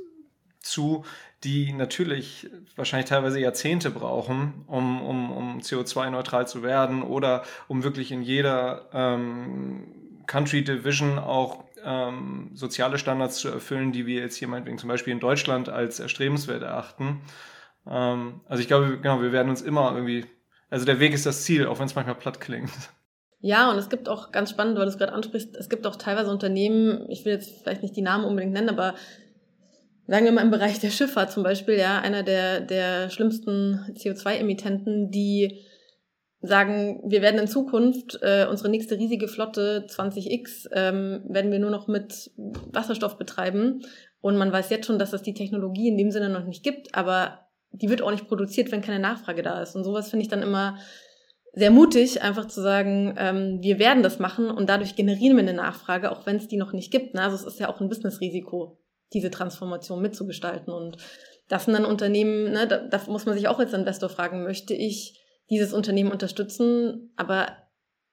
zu, die natürlich wahrscheinlich teilweise Jahrzehnte brauchen, um, um, um CO2-neutral zu werden oder um wirklich in jeder ähm, Country Division auch ähm, soziale Standards zu erfüllen, die wir jetzt hier meinetwegen zum Beispiel in Deutschland als erstrebenswert erachten. Ähm, also ich glaube, genau, wir werden uns immer irgendwie, also der Weg ist das Ziel, auch wenn es manchmal platt klingt. Ja, und es gibt auch ganz spannend, weil du es gerade ansprichst, es gibt auch teilweise Unternehmen, ich will jetzt vielleicht nicht die Namen unbedingt nennen, aber sagen wir mal im Bereich der Schifffahrt zum Beispiel, ja, einer der, der schlimmsten CO2-Emittenten, die sagen, wir werden in Zukunft äh, unsere nächste riesige Flotte 20x ähm, werden wir nur noch mit Wasserstoff betreiben. Und man weiß jetzt schon, dass es die Technologie in dem Sinne noch nicht gibt, aber die wird auch nicht produziert, wenn keine Nachfrage da ist. Und sowas finde ich dann immer sehr mutig, einfach zu sagen, ähm, wir werden das machen und dadurch generieren wir eine Nachfrage, auch wenn es die noch nicht gibt. Ne? Also es ist ja auch ein Business-Risiko, diese Transformation mitzugestalten. Und das sind dann Unternehmen, ne, da, da muss man sich auch als Investor fragen, möchte ich dieses Unternehmen unterstützen, aber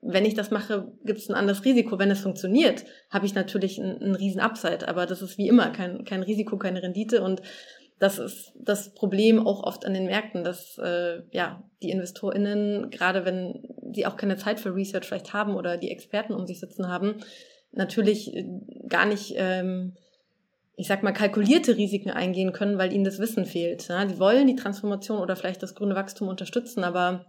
wenn ich das mache, gibt es ein anderes Risiko. Wenn es funktioniert, habe ich natürlich einen, einen riesen Upside, aber das ist wie immer kein, kein Risiko, keine Rendite und das ist das Problem auch oft an den Märkten, dass äh, ja die InvestorInnen, gerade wenn sie auch keine Zeit für Research vielleicht haben oder die Experten um sich sitzen haben, natürlich äh, gar nicht ähm, ich sag mal, kalkulierte Risiken eingehen können, weil ihnen das Wissen fehlt. Ja, die wollen die Transformation oder vielleicht das grüne Wachstum unterstützen, aber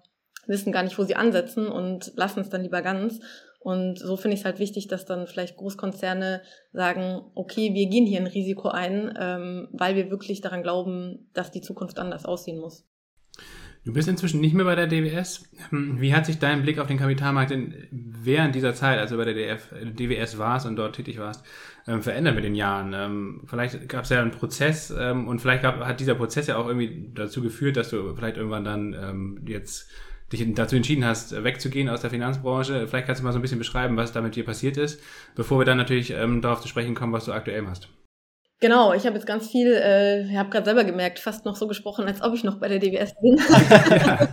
wissen gar nicht, wo sie ansetzen und lassen es dann lieber ganz. Und so finde ich es halt wichtig, dass dann vielleicht Großkonzerne sagen, okay, wir gehen hier ein Risiko ein, ähm, weil wir wirklich daran glauben, dass die Zukunft anders aussehen muss. Du bist inzwischen nicht mehr bei der DWS. Hm, wie hat sich dein Blick auf den Kapitalmarkt denn während dieser Zeit, also bei der DF, DWS warst und dort tätig warst, ähm, verändert mit den Jahren? Ähm, vielleicht gab es ja einen Prozess ähm, und vielleicht gab, hat dieser Prozess ja auch irgendwie dazu geführt, dass du vielleicht irgendwann dann ähm, jetzt dich dazu entschieden hast, wegzugehen aus der Finanzbranche. Vielleicht kannst du mal so ein bisschen beschreiben, was da mit dir passiert ist, bevor wir dann natürlich ähm, darauf zu sprechen kommen, was du aktuell machst. Genau, ich habe jetzt ganz viel, äh, ich habe gerade selber gemerkt, fast noch so gesprochen, als ob ich noch bei der DWS bin. ja,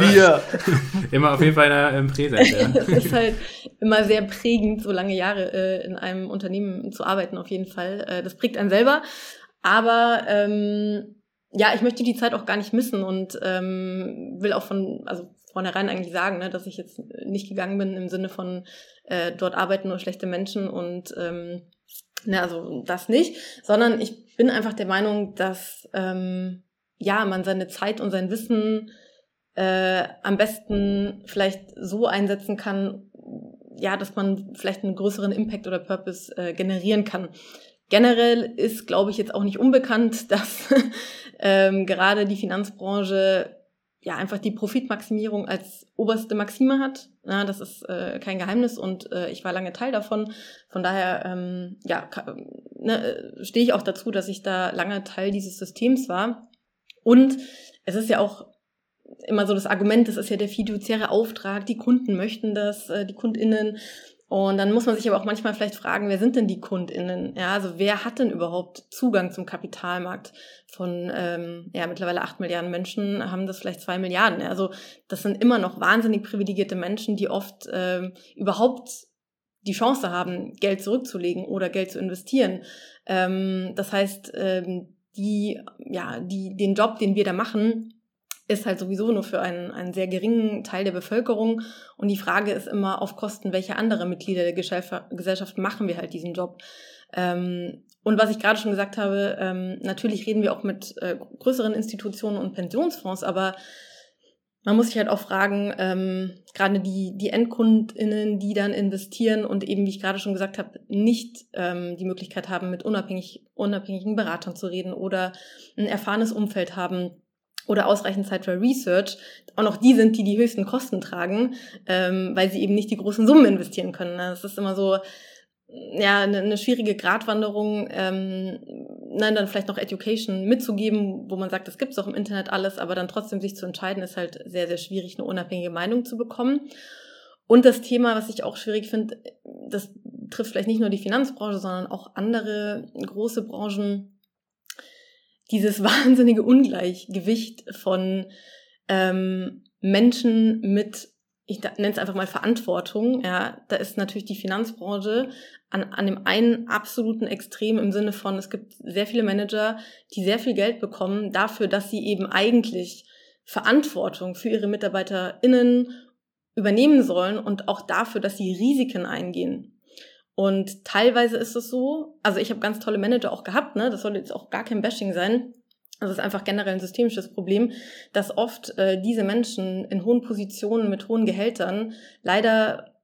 Wir. immer auf jeden Fall in Präsenz. Ja. das ist halt immer sehr prägend, so lange Jahre äh, in einem Unternehmen zu arbeiten, auf jeden Fall. Äh, das prägt einen selber. Aber ähm, ja, ich möchte die Zeit auch gar nicht missen und ähm, will auch von, also vornherein eigentlich sagen, ne, dass ich jetzt nicht gegangen bin im Sinne von äh, dort arbeiten nur schlechte Menschen und ähm, Ne, also das nicht, sondern ich bin einfach der Meinung, dass ähm, ja man seine Zeit und sein Wissen äh, am besten vielleicht so einsetzen kann, ja, dass man vielleicht einen größeren Impact oder Purpose äh, generieren kann. Generell ist, glaube ich, jetzt auch nicht unbekannt, dass ähm, gerade die Finanzbranche ja einfach die Profitmaximierung als oberste Maxime hat. Ja, das ist äh, kein Geheimnis und äh, ich war lange Teil davon. Von daher ähm, ja, ne, stehe ich auch dazu, dass ich da lange Teil dieses Systems war. Und es ist ja auch immer so das Argument, das ist ja der fiduziäre Auftrag, die Kunden möchten das, äh, die KundInnen. Und dann muss man sich aber auch manchmal vielleicht fragen, wer sind denn die KundInnen? Ja, also wer hat denn überhaupt Zugang zum Kapitalmarkt? Von ähm, ja, mittlerweile acht Milliarden Menschen haben das vielleicht zwei Milliarden. Also das sind immer noch wahnsinnig privilegierte Menschen, die oft ähm, überhaupt die Chance haben, Geld zurückzulegen oder Geld zu investieren. Ähm, das heißt, ähm, die, ja, die, den Job, den wir da machen, ist halt sowieso nur für einen, einen sehr geringen Teil der Bevölkerung. Und die Frage ist immer, auf Kosten welcher andere Mitglieder der Gesellschaft machen wir halt diesen Job. Ähm, und was ich gerade schon gesagt habe, ähm, natürlich reden wir auch mit äh, größeren Institutionen und Pensionsfonds, aber man muss sich halt auch fragen, ähm, gerade die, die EndkundInnen, die dann investieren und eben, wie ich gerade schon gesagt habe, nicht ähm, die Möglichkeit haben, mit unabhängig, unabhängigen Beratern zu reden oder ein erfahrenes Umfeld haben, oder ausreichend Zeit für Research, auch noch die sind, die die höchsten Kosten tragen, ähm, weil sie eben nicht die großen Summen investieren können. Das ist immer so, ja, eine, eine schwierige Gratwanderung, ähm, nein, dann vielleicht noch Education mitzugeben, wo man sagt, das gibt's auch im Internet alles, aber dann trotzdem sich zu entscheiden, ist halt sehr, sehr schwierig, eine unabhängige Meinung zu bekommen. Und das Thema, was ich auch schwierig finde, das trifft vielleicht nicht nur die Finanzbranche, sondern auch andere große Branchen, dieses wahnsinnige Ungleichgewicht von ähm, Menschen mit, ich nenne es einfach mal Verantwortung. Ja, da ist natürlich die Finanzbranche an, an dem einen absoluten Extrem im Sinne von, es gibt sehr viele Manager, die sehr viel Geld bekommen dafür, dass sie eben eigentlich Verantwortung für ihre MitarbeiterInnen übernehmen sollen und auch dafür, dass sie Risiken eingehen. Und teilweise ist es so, also ich habe ganz tolle Manager auch gehabt, ne, das soll jetzt auch gar kein Bashing sein. Das ist einfach generell ein systemisches Problem, dass oft äh, diese Menschen in hohen Positionen mit hohen Gehältern leider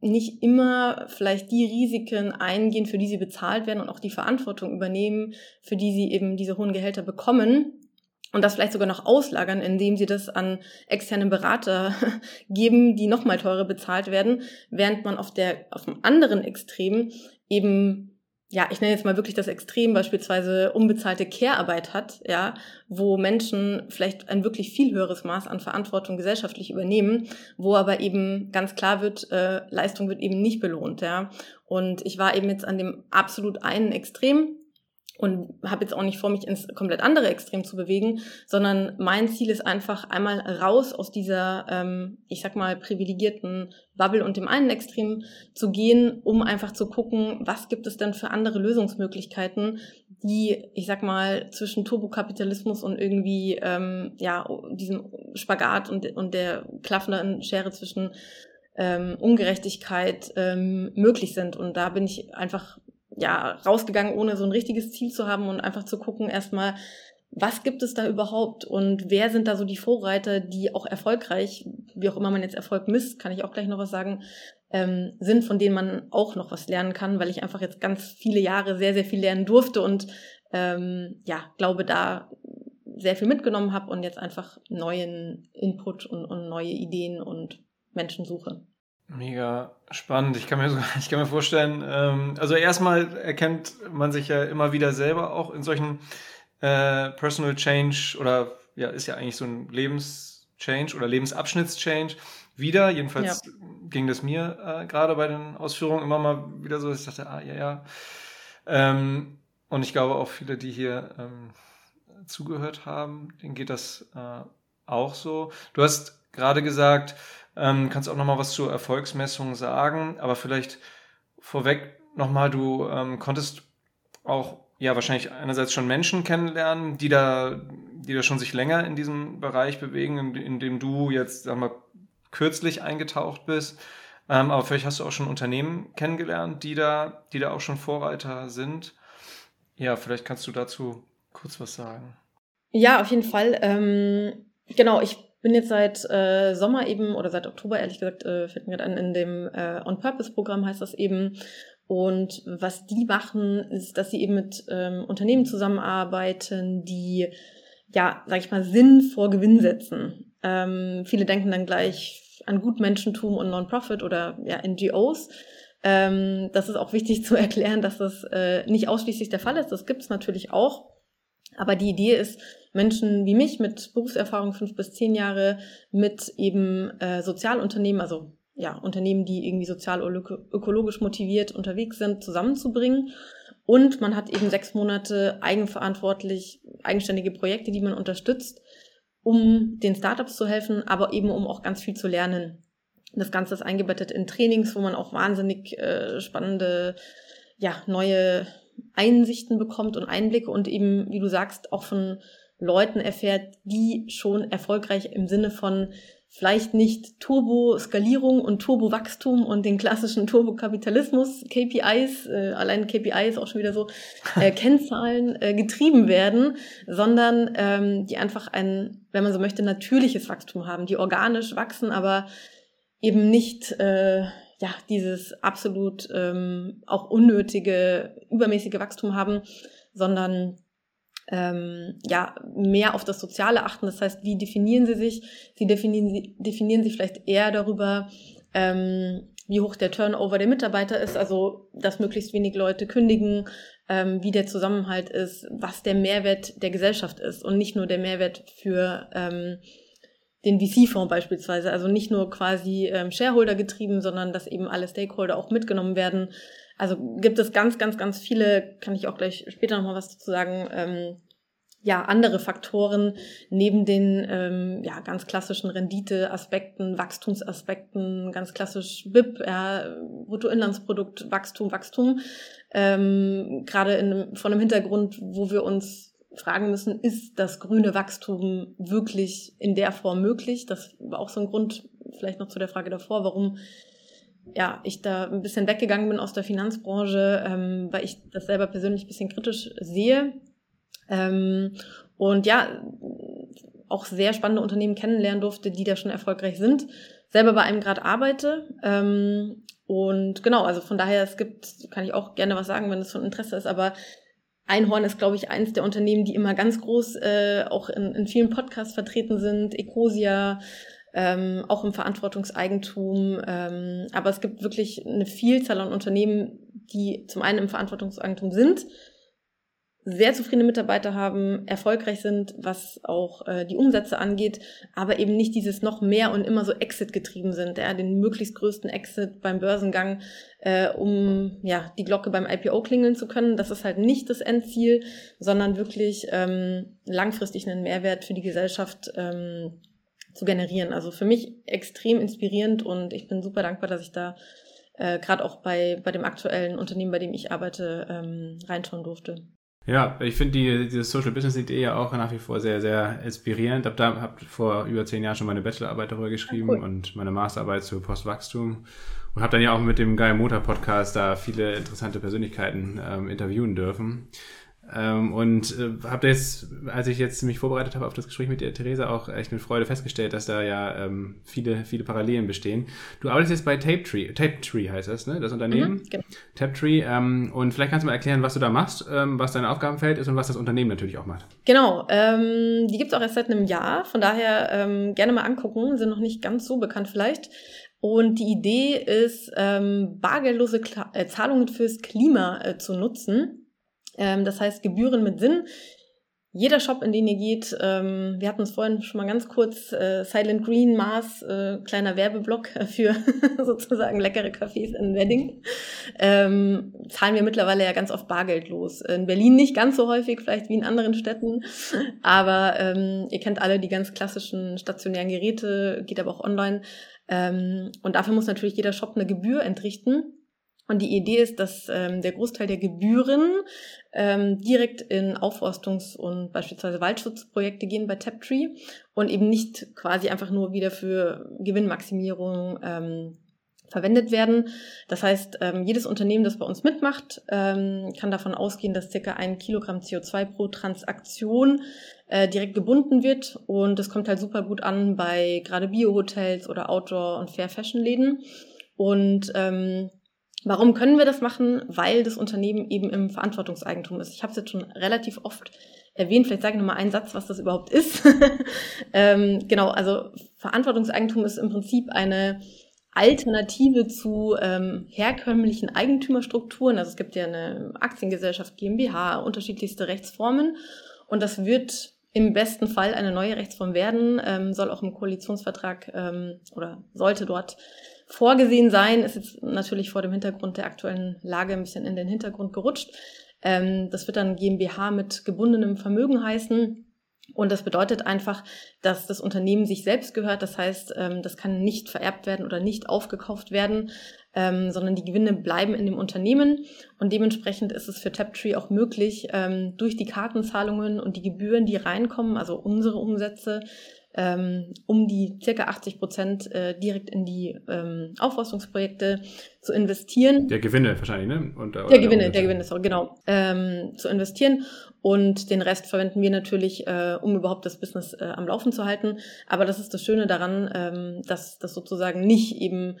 nicht immer vielleicht die Risiken eingehen, für die sie bezahlt werden und auch die Verantwortung übernehmen, für die sie eben diese hohen Gehälter bekommen und das vielleicht sogar noch auslagern, indem sie das an externe Berater geben, die nochmal teurer bezahlt werden, während man auf der, auf dem anderen Extrem eben ja, ich nenne jetzt mal wirklich das Extrem, beispielsweise unbezahlte Care-Arbeit hat, ja, wo Menschen vielleicht ein wirklich viel höheres Maß an Verantwortung gesellschaftlich übernehmen, wo aber eben ganz klar wird, äh, Leistung wird eben nicht belohnt, ja. Und ich war eben jetzt an dem absolut einen Extrem, und habe jetzt auch nicht vor, mich ins komplett andere Extrem zu bewegen, sondern mein Ziel ist einfach einmal raus aus dieser, ähm, ich sag mal, privilegierten Bubble und dem einen Extrem zu gehen, um einfach zu gucken, was gibt es denn für andere Lösungsmöglichkeiten, die, ich sag mal, zwischen Turbokapitalismus und irgendwie, ähm, ja, diesem Spagat und, und der klaffenden Schere zwischen ähm, Ungerechtigkeit ähm, möglich sind. Und da bin ich einfach ja, rausgegangen, ohne so ein richtiges Ziel zu haben und einfach zu gucken, erstmal, was gibt es da überhaupt und wer sind da so die Vorreiter, die auch erfolgreich, wie auch immer man jetzt Erfolg misst, kann ich auch gleich noch was sagen, ähm, sind, von denen man auch noch was lernen kann, weil ich einfach jetzt ganz viele Jahre sehr, sehr viel lernen durfte und ähm, ja, glaube, da sehr viel mitgenommen habe und jetzt einfach neuen Input und, und neue Ideen und Menschen suche. Mega spannend. Ich kann mir, ich kann mir vorstellen, ähm, also erstmal erkennt man sich ja immer wieder selber auch in solchen äh, Personal Change oder ja, ist ja eigentlich so ein Lebenschange oder Lebensabschnittschange wieder. Jedenfalls ja. ging das mir äh, gerade bei den Ausführungen immer mal wieder so, dass ich dachte, ah, ja, ja. Ähm, und ich glaube auch viele, die hier ähm, zugehört haben, denen geht das äh, auch so. Du hast gerade gesagt, ähm, kannst auch noch mal was zur Erfolgsmessung sagen, aber vielleicht vorweg noch mal, du ähm, konntest auch ja wahrscheinlich einerseits schon Menschen kennenlernen, die da, die da schon sich länger in diesem Bereich bewegen, in, in dem du jetzt sag mal kürzlich eingetaucht bist. Ähm, aber vielleicht hast du auch schon Unternehmen kennengelernt, die da, die da auch schon Vorreiter sind. Ja, vielleicht kannst du dazu kurz was sagen. Ja, auf jeden Fall. Ähm, genau, ich bin jetzt seit äh, Sommer eben oder seit Oktober ehrlich gesagt, äh, fällt mir gerade an, in dem äh, On-Purpose-Programm heißt das eben. Und was die machen, ist, dass sie eben mit ähm, Unternehmen zusammenarbeiten, die, ja, sag ich mal, Sinn vor Gewinn setzen. Ähm, viele denken dann gleich an Gutmenschentum und Non-Profit oder ja, NGOs. Ähm, das ist auch wichtig zu erklären, dass das äh, nicht ausschließlich der Fall ist. Das gibt es natürlich auch. Aber die Idee ist, Menschen wie mich mit Berufserfahrung fünf bis zehn Jahre mit eben äh, Sozialunternehmen, also ja, Unternehmen, die irgendwie sozial ökologisch motiviert unterwegs sind, zusammenzubringen. Und man hat eben sechs Monate eigenverantwortlich eigenständige Projekte, die man unterstützt, um den Startups zu helfen, aber eben um auch ganz viel zu lernen. Das Ganze ist eingebettet in Trainings, wo man auch wahnsinnig äh, spannende, ja, neue Einsichten bekommt und Einblicke und eben, wie du sagst, auch von Leuten erfährt, die schon erfolgreich im Sinne von vielleicht nicht Turbo-Skalierung und Turbo-Wachstum und den klassischen Turbo-Kapitalismus, KPIs, äh, allein KPIs auch schon wieder so, äh, Kennzahlen äh, getrieben werden, sondern ähm, die einfach ein, wenn man so möchte, natürliches Wachstum haben, die organisch wachsen, aber eben nicht äh, ja dieses absolut ähm, auch unnötige, übermäßige Wachstum haben, sondern ähm, ja, mehr auf das Soziale achten. Das heißt, wie definieren sie sich? Sie definieren, definieren sie vielleicht eher darüber, ähm, wie hoch der Turnover der Mitarbeiter ist, also dass möglichst wenig Leute kündigen, ähm, wie der Zusammenhalt ist, was der Mehrwert der Gesellschaft ist und nicht nur der Mehrwert für ähm, den VC-Fonds beispielsweise. Also nicht nur quasi ähm, Shareholder getrieben, sondern dass eben alle Stakeholder auch mitgenommen werden. Also gibt es ganz, ganz, ganz viele, kann ich auch gleich später nochmal was dazu sagen, ähm, ja, andere Faktoren neben den ähm, ja, ganz klassischen Renditeaspekten, Wachstumsaspekten, ganz klassisch BIP, ja, Bruttoinlandsprodukt, Wachstum, Wachstum. Ähm, Gerade in, von einem Hintergrund, wo wir uns fragen müssen, ist das grüne Wachstum wirklich in der Form möglich? Das war auch so ein Grund, vielleicht noch zu der Frage davor, warum ja, ich da ein bisschen weggegangen bin aus der Finanzbranche, ähm, weil ich das selber persönlich ein bisschen kritisch sehe ähm, und ja, auch sehr spannende Unternehmen kennenlernen durfte, die da schon erfolgreich sind. Selber bei einem gerade arbeite. Ähm, und genau, also von daher, es gibt, kann ich auch gerne was sagen, wenn es von Interesse ist, aber Einhorn ist, glaube ich, eins der Unternehmen, die immer ganz groß äh, auch in, in vielen Podcasts vertreten sind. Ecosia, ähm, auch im Verantwortungseigentum. Ähm, aber es gibt wirklich eine Vielzahl an Unternehmen, die zum einen im Verantwortungseigentum sind, sehr zufriedene Mitarbeiter haben, erfolgreich sind, was auch äh, die Umsätze angeht, aber eben nicht dieses noch mehr und immer so Exit getrieben sind, ja, den möglichst größten Exit beim Börsengang, äh, um ja die Glocke beim IPO klingeln zu können. Das ist halt nicht das Endziel, sondern wirklich ähm, langfristig einen Mehrwert für die Gesellschaft ähm, zu generieren. Also für mich extrem inspirierend und ich bin super dankbar, dass ich da äh, gerade auch bei, bei dem aktuellen Unternehmen, bei dem ich arbeite, ähm, reinschauen durfte. Ja, ich finde die, diese Social Business Idee ja auch nach wie vor sehr, sehr inspirierend. Hab da habe vor über zehn Jahren schon meine Bachelorarbeit darüber geschrieben cool. und meine Masterarbeit zu Postwachstum und habe dann ja auch mit dem Geil Motor Podcast da viele interessante Persönlichkeiten ähm, interviewen dürfen. Ähm, und äh, habe jetzt, als ich jetzt mich vorbereitet habe auf das Gespräch mit der Theresa, auch echt mit Freude festgestellt, dass da ja ähm, viele, viele Parallelen bestehen. Du arbeitest jetzt bei Tapetree, Tapetree heißt das, ne? Das Unternehmen. Mhm, genau. Tapetree. Ähm, und vielleicht kannst du mal erklären, was du da machst, ähm, was dein Aufgabenfeld ist und was das Unternehmen natürlich auch macht. Genau. Ähm, die gibt's auch erst seit einem Jahr, von daher ähm, gerne mal angucken, sind noch nicht ganz so bekannt vielleicht. Und die Idee ist, ähm, bargeldlose Kla äh, Zahlungen fürs Klima äh, zu nutzen. Ähm, das heißt Gebühren mit Sinn. Jeder Shop, in den ihr geht, ähm, wir hatten es vorhin schon mal ganz kurz, äh, Silent Green, Mars, äh, kleiner Werbeblock für sozusagen leckere Cafés in Wedding, ähm, zahlen wir mittlerweile ja ganz oft bargeldlos. In Berlin nicht ganz so häufig, vielleicht wie in anderen Städten, aber ähm, ihr kennt alle die ganz klassischen stationären Geräte, geht aber auch online. Ähm, und dafür muss natürlich jeder Shop eine Gebühr entrichten. Und die Idee ist, dass ähm, der Großteil der Gebühren ähm, direkt in Aufforstungs- und beispielsweise Waldschutzprojekte gehen bei Taptree und eben nicht quasi einfach nur wieder für Gewinnmaximierung ähm, verwendet werden. Das heißt, ähm, jedes Unternehmen, das bei uns mitmacht, ähm, kann davon ausgehen, dass circa ein Kilogramm CO2 pro Transaktion äh, direkt gebunden wird. Und das kommt halt super gut an bei gerade Bio-Hotels oder Outdoor- und Fair-Fashion-Läden. Und ähm, Warum können wir das machen? Weil das Unternehmen eben im Verantwortungseigentum ist. Ich habe es jetzt schon relativ oft erwähnt. Vielleicht sage ich nochmal einen Satz, was das überhaupt ist. ähm, genau, also Verantwortungseigentum ist im Prinzip eine Alternative zu ähm, herkömmlichen Eigentümerstrukturen. Also es gibt ja eine Aktiengesellschaft, GmbH, unterschiedlichste Rechtsformen. Und das wird im besten Fall eine neue Rechtsform werden, ähm, soll auch im Koalitionsvertrag ähm, oder sollte dort vorgesehen sein, ist jetzt natürlich vor dem Hintergrund der aktuellen Lage ein bisschen in den Hintergrund gerutscht. Ähm, das wird dann GmbH mit gebundenem Vermögen heißen. Und das bedeutet einfach, dass das Unternehmen sich selbst gehört. Das heißt, ähm, das kann nicht vererbt werden oder nicht aufgekauft werden, ähm, sondern die Gewinne bleiben in dem Unternehmen. Und dementsprechend ist es für Taptree auch möglich, ähm, durch die Kartenzahlungen und die Gebühren, die reinkommen, also unsere Umsätze, ähm, um die circa 80 Prozent äh, direkt in die ähm, Aufforstungsprojekte zu investieren. Der Gewinne wahrscheinlich, ne? Und, der Gewinne, der Gewinne, sorry, genau. Ähm, zu investieren. Und den Rest verwenden wir natürlich, äh, um überhaupt das Business äh, am Laufen zu halten. Aber das ist das Schöne daran, ähm, dass das sozusagen nicht eben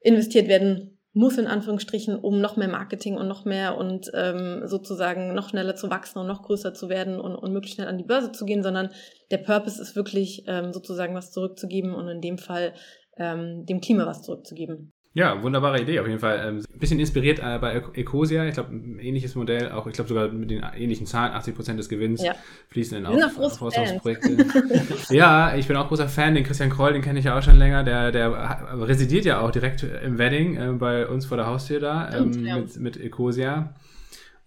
investiert werden muss in Anführungsstrichen, um noch mehr Marketing und noch mehr und ähm, sozusagen noch schneller zu wachsen und noch größer zu werden und, und möglichst schnell an die Börse zu gehen, sondern der Purpose ist wirklich ähm, sozusagen was zurückzugeben und in dem Fall ähm, dem Klima was zurückzugeben. Ja, wunderbare Idee auf jeden Fall. Ein ähm, bisschen inspiriert äh, bei Ecosia. Ich glaube, ein ähnliches Modell, auch ich glaube sogar mit den ähnlichen Zahlen, 80 Prozent des Gewinns ja. fließen in Ausforschungsprojekte. ja, ich bin auch großer Fan. Den Christian Kroll, den kenne ich ja auch schon länger. Der, der residiert ja auch direkt im Wedding äh, bei uns vor der Haustür da ähm, ja. mit, mit Ecosia.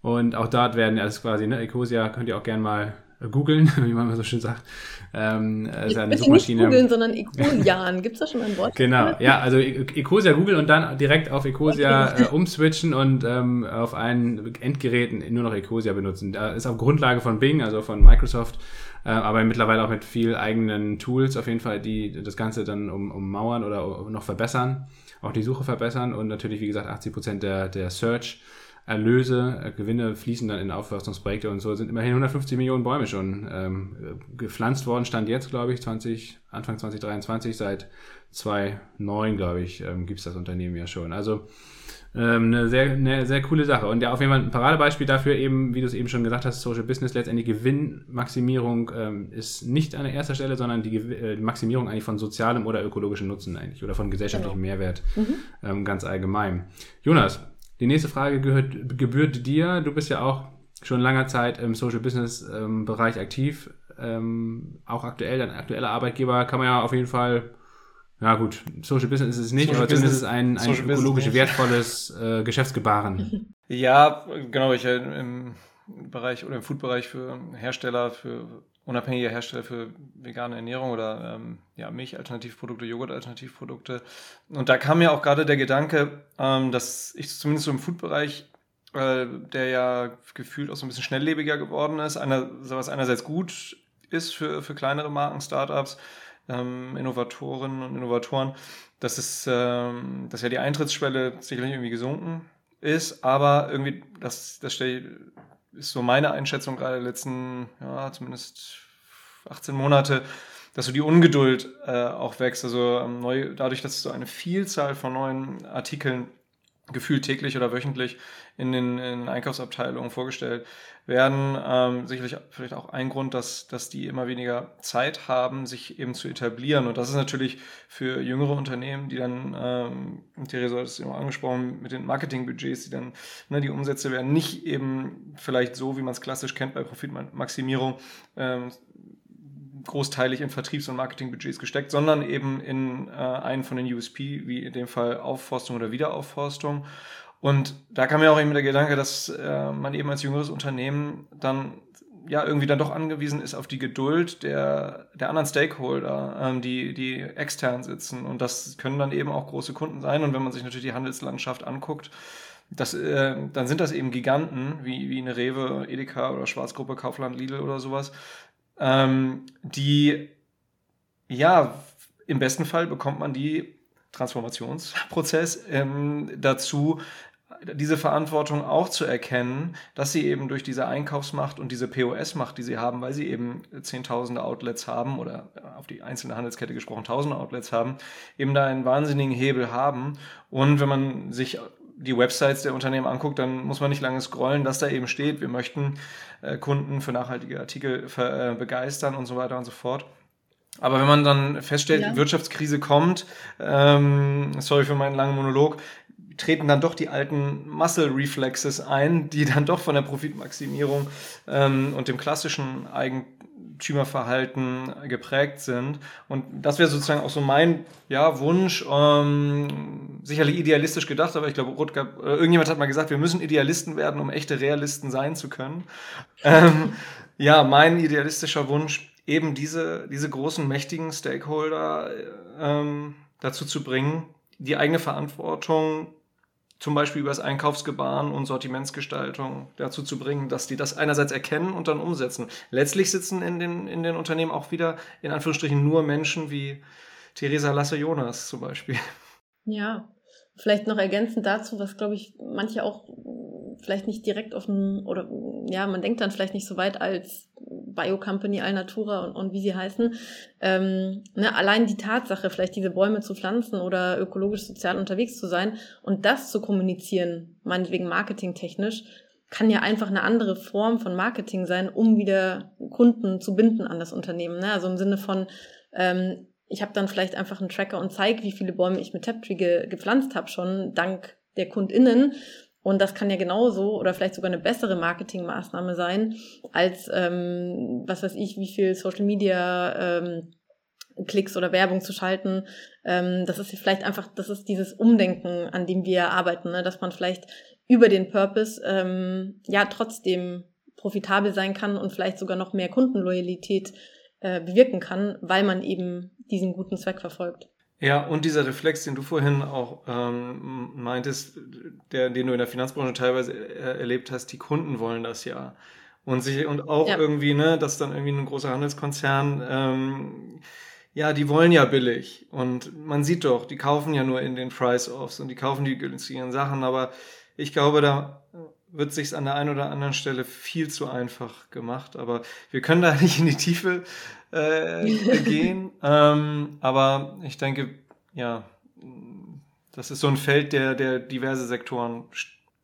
Und auch dort werden, also quasi, ne, Ecosia könnt ihr auch gerne mal googeln, wie man so schön sagt. Ähm, ist eine Bitte Suchmaschine. nicht googeln, sondern Ecosian. Gibt es da schon ein Wort? Genau, ja, also e-, Ecosia Google und dann direkt auf Ecosia okay. äh, umswitchen und ähm, auf allen Endgeräten nur noch Ecosia benutzen. Da ist auf Grundlage von Bing, also von Microsoft, äh, aber mittlerweile auch mit viel eigenen Tools auf jeden Fall, die das Ganze dann um, ummauern oder noch verbessern, auch die Suche verbessern und natürlich, wie gesagt, 80 Prozent der, der Search Erlöse, äh, Gewinne fließen dann in Aufforstungsprojekte und so sind immerhin 150 Millionen Bäume schon ähm, gepflanzt worden, stand jetzt, glaube ich, 20, Anfang 2023, seit 2009, glaube ich, ähm, gibt es das Unternehmen ja schon. Also ähm, eine, sehr, eine sehr coole Sache. Und ja, auf jeden Fall ein Paradebeispiel dafür eben, wie du es eben schon gesagt hast, Social Business, letztendlich Gewinnmaximierung ähm, ist nicht an erster Stelle, sondern die, äh, die, Maximierung eigentlich von sozialem oder ökologischem Nutzen eigentlich oder von gesellschaftlichem genau. Mehrwert mhm. ähm, ganz allgemein. Jonas, die nächste Frage gehört, gebührt dir. Du bist ja auch schon langer Zeit im Social Business ähm, Bereich aktiv. Ähm, auch aktuell, dein aktueller Arbeitgeber kann man ja auf jeden Fall, ja gut, Social Business ist es nicht, Social aber zumindest ist es ein, ein ökologisch wertvolles äh, Geschäftsgebaren. Ja, genau, ich äh, im Bereich oder im Food-Bereich für Hersteller, für unabhängige Hersteller für vegane Ernährung oder ähm, ja, Milchalternativprodukte, Joghurt-Alternativprodukte. Und da kam mir auch gerade der Gedanke, ähm, dass ich zumindest so im Food-Bereich, äh, der ja gefühlt auch so ein bisschen schnelllebiger geworden ist, einer, was einerseits gut ist für, für kleinere Marken, Startups, ähm, Innovatorinnen und Innovatoren, dass es, ähm, dass ja die Eintrittsschwelle sicherlich irgendwie gesunken ist, aber irgendwie, das, das stelle ist so meine Einschätzung gerade der letzten, ja, zumindest 18 Monate, dass so die Ungeduld äh, auch wächst. Also ähm, neu, dadurch, dass so eine Vielzahl von neuen Artikeln gefühlt täglich oder wöchentlich in den in Einkaufsabteilungen vorgestellt werden. Ähm, sicherlich vielleicht auch ein Grund, dass, dass die immer weniger Zeit haben, sich eben zu etablieren. Und das ist natürlich für jüngere Unternehmen, die dann, ähm, Theresa hat es ja angesprochen, mit den Marketingbudgets, die dann, ne, die Umsätze werden nicht eben vielleicht so, wie man es klassisch kennt bei Profitmaximierung, ähm, großteilig in Vertriebs- und Marketingbudgets gesteckt, sondern eben in äh, einen von den USP, wie in dem Fall Aufforstung oder Wiederaufforstung. Und da kam mir auch eben der Gedanke, dass äh, man eben als jüngeres Unternehmen dann ja irgendwie dann doch angewiesen ist auf die Geduld der, der anderen Stakeholder, ähm, die, die extern sitzen. Und das können dann eben auch große Kunden sein. Und wenn man sich natürlich die Handelslandschaft anguckt, das, äh, dann sind das eben Giganten wie, wie eine Rewe, Edeka oder Schwarzgruppe, Kaufland, Lidl oder sowas, ähm, die ja im besten Fall bekommt man die Transformationsprozess ähm, dazu, diese Verantwortung auch zu erkennen, dass sie eben durch diese Einkaufsmacht und diese POS-Macht, die sie haben, weil sie eben zehntausende Outlets haben oder auf die einzelne Handelskette gesprochen tausende Outlets haben, eben da einen wahnsinnigen Hebel haben. Und wenn man sich die Websites der Unternehmen anguckt, dann muss man nicht lange scrollen, dass da eben steht, wir möchten äh, Kunden für nachhaltige Artikel äh, begeistern und so weiter und so fort. Aber wenn man dann feststellt, ja. Wirtschaftskrise kommt, ähm, sorry für meinen langen Monolog, treten dann doch die alten Muscle Reflexes ein, die dann doch von der Profitmaximierung ähm, und dem klassischen Eigentümerverhalten geprägt sind. Und das wäre sozusagen auch so mein ja, Wunsch, ähm, sicherlich idealistisch gedacht, aber ich glaube, Rutger, äh, irgendjemand hat mal gesagt, wir müssen Idealisten werden, um echte Realisten sein zu können. Ähm, ja, mein idealistischer Wunsch, eben diese, diese großen, mächtigen Stakeholder ähm, dazu zu bringen, die eigene Verantwortung zum Beispiel über das Einkaufsgebaren und Sortimentsgestaltung dazu zu bringen, dass die das einerseits erkennen und dann umsetzen. Letztlich sitzen in den, in den Unternehmen auch wieder in Anführungsstrichen nur Menschen wie Theresa Lasse-Jonas zum Beispiel. Ja, vielleicht noch ergänzend dazu, was glaube ich manche auch vielleicht nicht direkt auf dem, oder ja, man denkt dann vielleicht nicht so weit als Biocompany Alnatura und, und wie sie heißen. Ähm, ne, allein die Tatsache, vielleicht diese Bäume zu pflanzen oder ökologisch sozial unterwegs zu sein und das zu kommunizieren, meinetwegen marketingtechnisch, kann ja einfach eine andere Form von Marketing sein, um wieder Kunden zu binden an das Unternehmen. Ne? Also im Sinne von, ähm, ich habe dann vielleicht einfach einen Tracker und zeige, wie viele Bäume ich mit Taptree ge gepflanzt habe, schon dank der KundInnen. Und das kann ja genauso oder vielleicht sogar eine bessere Marketingmaßnahme sein, als, ähm, was weiß ich, wie viel Social Media ähm, Klicks oder Werbung zu schalten. Ähm, das ist vielleicht einfach, das ist dieses Umdenken, an dem wir arbeiten, ne? dass man vielleicht über den Purpose ähm, ja trotzdem profitabel sein kann und vielleicht sogar noch mehr Kundenloyalität äh, bewirken kann, weil man eben diesen guten Zweck verfolgt. Ja, und dieser Reflex, den du vorhin auch ähm, meintest, der, den du in der Finanzbranche teilweise äh, erlebt hast, die Kunden wollen das ja. Und sich und auch ja. irgendwie, ne, dass dann irgendwie ein großer Handelskonzern, ähm, ja, die wollen ja billig. Und man sieht doch, die kaufen ja nur in den Price-Offs und die kaufen die günstigen Sachen, aber ich glaube, da wird sich an der einen oder anderen Stelle viel zu einfach gemacht. Aber wir können da nicht in die Tiefe äh, gehen. Ähm, aber ich denke, ja, das ist so ein Feld, der, der diverse Sektoren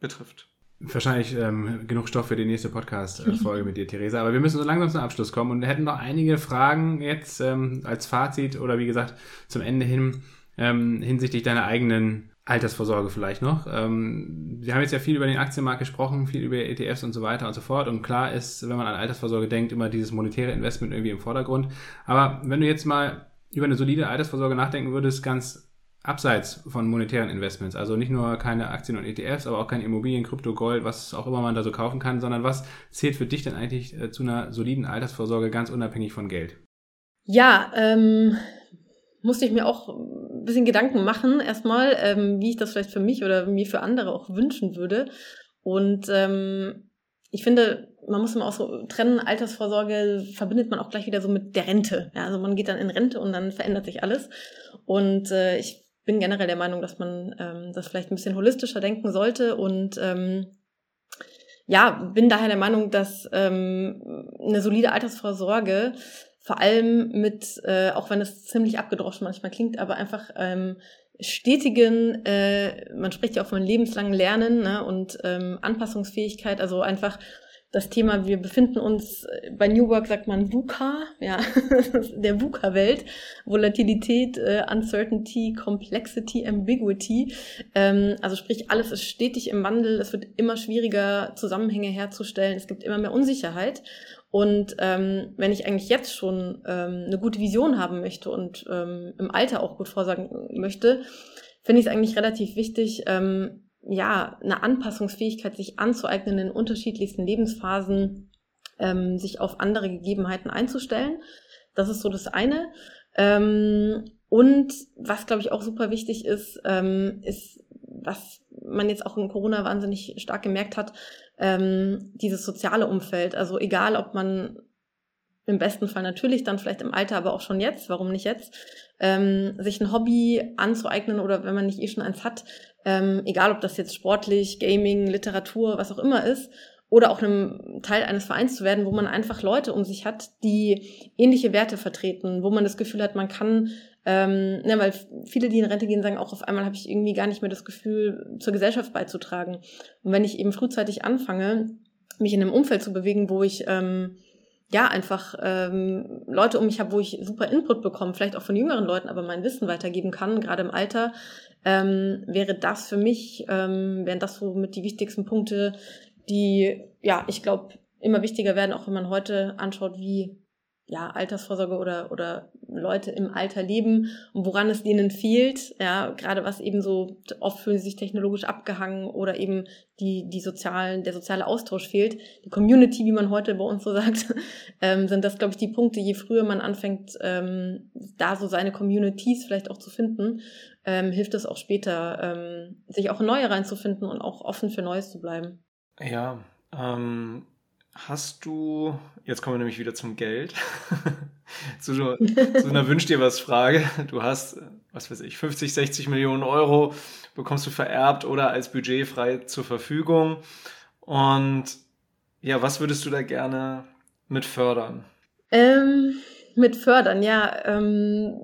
betrifft. Wahrscheinlich ähm, genug Stoff für die nächste Podcast-Folge mit dir, Theresa. Aber wir müssen so langsam zum Abschluss kommen und wir hätten noch einige Fragen jetzt ähm, als Fazit oder wie gesagt zum Ende hin ähm, hinsichtlich deiner eigenen Altersvorsorge vielleicht noch. Ähm, wir haben jetzt ja viel über den Aktienmarkt gesprochen, viel über ETFs und so weiter und so fort. Und klar ist, wenn man an Altersvorsorge denkt, immer dieses monetäre Investment irgendwie im Vordergrund. Aber wenn du jetzt mal über eine solide Altersvorsorge nachdenken würdest, ganz abseits von monetären Investments, also nicht nur keine Aktien und ETFs, aber auch keine Immobilien, Krypto, Gold, was auch immer man da so kaufen kann, sondern was zählt für dich denn eigentlich äh, zu einer soliden Altersvorsorge ganz unabhängig von Geld? Ja, ähm, musste ich mir auch ein bisschen Gedanken machen, erstmal, ähm, wie ich das vielleicht für mich oder mir für andere auch wünschen würde. Und ähm, ich finde, man muss immer auch so trennen, Altersvorsorge verbindet man auch gleich wieder so mit der Rente. Ja, also man geht dann in Rente und dann verändert sich alles. Und äh, ich bin generell der Meinung, dass man ähm, das vielleicht ein bisschen holistischer denken sollte und ähm, ja, bin daher der Meinung, dass ähm, eine solide Altersvorsorge vor allem mit, äh, auch wenn es ziemlich abgedroschen manchmal klingt, aber einfach ähm, stetigen, äh, man spricht ja auch von lebenslangen Lernen ne, und ähm, Anpassungsfähigkeit, also einfach das Thema, wir befinden uns äh, bei New Work sagt man VUCA, ja, der VUCA-Welt, Volatilität, äh, Uncertainty, Complexity, Ambiguity. Ähm, also sprich, alles ist stetig im Wandel, es wird immer schwieriger, Zusammenhänge herzustellen, es gibt immer mehr Unsicherheit. Und ähm, wenn ich eigentlich jetzt schon ähm, eine gute Vision haben möchte und ähm, im Alter auch gut vorsagen möchte, finde ich es eigentlich relativ wichtig, ähm, ja, eine Anpassungsfähigkeit sich anzueignen in unterschiedlichsten Lebensphasen, ähm, sich auf andere Gegebenheiten einzustellen. Das ist so das eine. Ähm, und was, glaube ich, auch super wichtig ist, ähm, ist, was man jetzt auch in Corona wahnsinnig stark gemerkt hat, ähm, dieses soziale Umfeld. Also egal, ob man im besten Fall natürlich dann vielleicht im Alter, aber auch schon jetzt, warum nicht jetzt, ähm, sich ein Hobby anzueignen oder wenn man nicht eh schon eins hat, ähm, egal ob das jetzt sportlich, Gaming, Literatur, was auch immer ist, oder auch einem Teil eines Vereins zu werden, wo man einfach Leute um sich hat, die ähnliche Werte vertreten, wo man das Gefühl hat, man kann ähm, ne, weil viele, die in Rente gehen, sagen auch, auf einmal habe ich irgendwie gar nicht mehr das Gefühl, zur Gesellschaft beizutragen. Und wenn ich eben frühzeitig anfange, mich in einem Umfeld zu bewegen, wo ich ähm, ja einfach ähm, Leute um mich habe, wo ich super Input bekomme, vielleicht auch von jüngeren Leuten, aber mein Wissen weitergeben kann, gerade im Alter, ähm, wäre das für mich, ähm, wären das so mit die wichtigsten Punkte, die, ja, ich glaube, immer wichtiger werden, auch wenn man heute anschaut, wie ja, Altersvorsorge oder, oder Leute im Alter leben und woran es denen fehlt, ja, gerade was eben so oft fühlen sie sich technologisch abgehangen oder eben die, die sozialen, der soziale Austausch fehlt, die Community, wie man heute bei uns so sagt, ähm, sind das, glaube ich, die Punkte, je früher man anfängt, ähm, da so seine Communities vielleicht auch zu finden, ähm, hilft es auch später, ähm, sich auch in neue reinzufinden und auch offen für Neues zu bleiben. Ja, ähm, Hast du, jetzt kommen wir nämlich wieder zum Geld, zu, so, zu einer Wünsch dir was Frage. Du hast, was weiß ich, 50, 60 Millionen Euro bekommst du vererbt oder als Budget frei zur Verfügung. Und ja, was würdest du da gerne mit fördern? Ähm, mit fördern, ja. Ähm,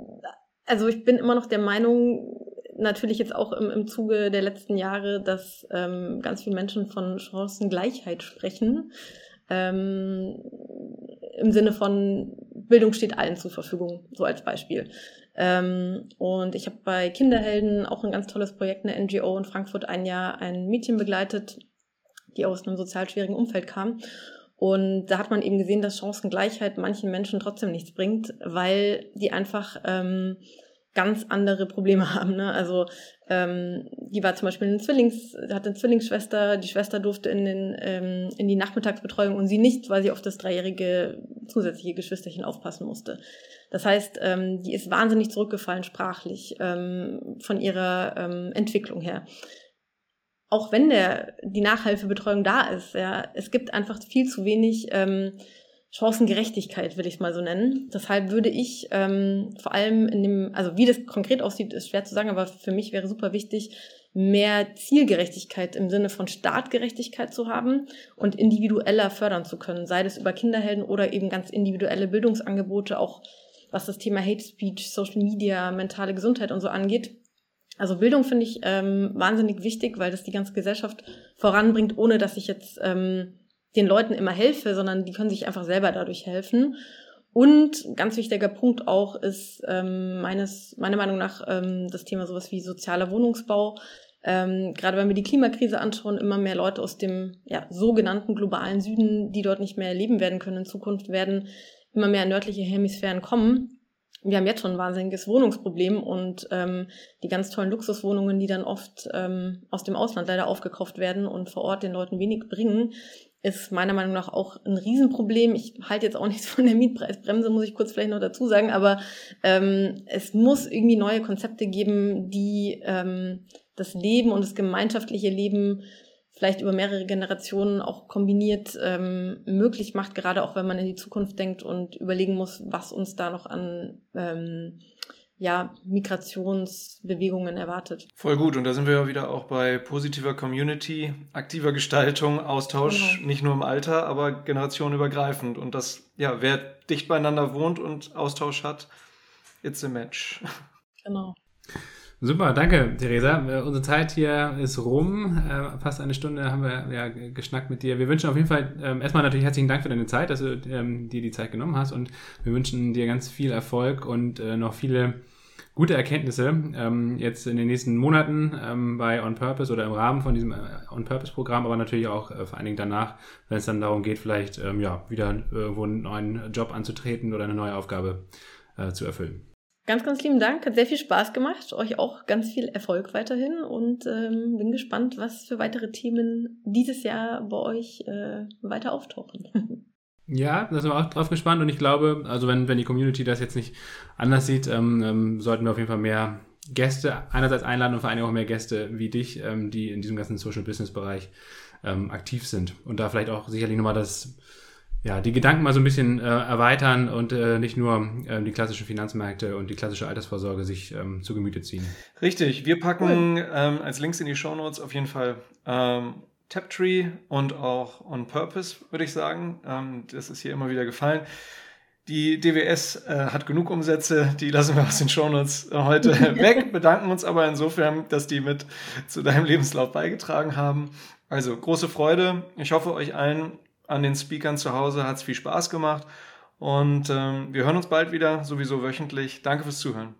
also ich bin immer noch der Meinung, natürlich jetzt auch im, im Zuge der letzten Jahre, dass ähm, ganz viele Menschen von Chancengleichheit sprechen ähm, im Sinne von Bildung steht allen zur Verfügung, so als Beispiel. Ähm, und ich habe bei Kinderhelden auch ein ganz tolles Projekt, eine NGO in Frankfurt, ein Jahr ein Mädchen begleitet, die aus einem sozial schwierigen Umfeld kam. Und da hat man eben gesehen, dass Chancengleichheit manchen Menschen trotzdem nichts bringt, weil die einfach ähm, ganz andere Probleme haben. Ne? Also ähm, die war zum Beispiel eine Zwillings, hatte eine Zwillingsschwester, die Schwester durfte in, den, ähm, in die Nachmittagsbetreuung und sie nicht, weil sie auf das dreijährige zusätzliche Geschwisterchen aufpassen musste. Das heißt, ähm, die ist wahnsinnig zurückgefallen sprachlich ähm, von ihrer ähm, Entwicklung her auch wenn der, die Nachhilfebetreuung da ist, ja, es gibt einfach viel zu wenig ähm, Chancengerechtigkeit, will ich es mal so nennen. Deshalb würde ich ähm, vor allem in dem, also wie das konkret aussieht, ist schwer zu sagen, aber für mich wäre super wichtig, mehr Zielgerechtigkeit im Sinne von Startgerechtigkeit zu haben und individueller fördern zu können, sei das über Kinderhelden oder eben ganz individuelle Bildungsangebote, auch was das Thema Hate Speech, Social Media, mentale Gesundheit und so angeht also Bildung finde ich ähm, wahnsinnig wichtig, weil das die ganze Gesellschaft voranbringt, ohne dass ich jetzt ähm, den Leuten immer helfe, sondern die können sich einfach selber dadurch helfen. Und ganz wichtiger Punkt auch ist ähm, meines, meiner Meinung nach ähm, das Thema sowas wie sozialer Wohnungsbau. Ähm, gerade wenn wir die Klimakrise anschauen, immer mehr Leute aus dem ja, sogenannten globalen Süden, die dort nicht mehr leben werden können in Zukunft, werden immer mehr nördliche Hemisphären kommen wir haben jetzt schon ein wahnsinniges Wohnungsproblem und ähm, die ganz tollen Luxuswohnungen, die dann oft ähm, aus dem Ausland leider aufgekauft werden und vor Ort den Leuten wenig bringen, ist meiner Meinung nach auch ein Riesenproblem. Ich halte jetzt auch nichts von der Mietpreisbremse, muss ich kurz vielleicht noch dazu sagen, aber ähm, es muss irgendwie neue Konzepte geben, die ähm, das Leben und das gemeinschaftliche Leben vielleicht über mehrere Generationen auch kombiniert ähm, möglich macht, gerade auch wenn man in die Zukunft denkt und überlegen muss, was uns da noch an ähm, ja, Migrationsbewegungen erwartet. Voll gut. Und da sind wir ja wieder auch bei positiver Community, aktiver Gestaltung, Austausch, genau. nicht nur im Alter, aber generationenübergreifend. Und das, ja, wer dicht beieinander wohnt und Austausch hat, it's a match. Genau. Super, danke, Theresa. Äh, unsere Zeit hier ist rum. Äh, fast eine Stunde haben wir ja geschnackt mit dir. Wir wünschen auf jeden Fall ähm, erstmal natürlich herzlichen Dank für deine Zeit, dass du ähm, dir die Zeit genommen hast und wir wünschen dir ganz viel Erfolg und äh, noch viele gute Erkenntnisse ähm, jetzt in den nächsten Monaten ähm, bei On Purpose oder im Rahmen von diesem äh, On Purpose Programm, aber natürlich auch äh, vor allen Dingen danach, wenn es dann darum geht, vielleicht ähm, ja wieder irgendwo einen neuen Job anzutreten oder eine neue Aufgabe äh, zu erfüllen. Ganz, ganz lieben Dank. Hat sehr viel Spaß gemacht. Euch auch ganz viel Erfolg weiterhin und ähm, bin gespannt, was für weitere Themen dieses Jahr bei euch äh, weiter auftauchen. Ja, da sind wir auch drauf gespannt und ich glaube, also wenn, wenn die Community das jetzt nicht anders sieht, ähm, ähm, sollten wir auf jeden Fall mehr Gäste einerseits einladen und vor allem auch mehr Gäste wie dich, ähm, die in diesem ganzen Social Business Bereich ähm, aktiv sind und da vielleicht auch sicherlich nochmal das ja, die Gedanken mal so ein bisschen äh, erweitern und äh, nicht nur äh, die klassischen Finanzmärkte und die klassische Altersvorsorge sich ähm, zu Gemüte ziehen. Richtig, wir packen cool. ähm, als Links in die Show Notes auf jeden Fall ähm, Taptree und auch On Purpose, würde ich sagen. Ähm, das ist hier immer wieder gefallen. Die DWS äh, hat genug Umsätze, die lassen wir aus den Shownotes heute weg, bedanken uns aber insofern, dass die mit zu deinem Lebenslauf beigetragen haben. Also große Freude. Ich hoffe, euch allen an den Speakern zu Hause. Hat es viel Spaß gemacht. Und ähm, wir hören uns bald wieder, sowieso wöchentlich. Danke fürs Zuhören.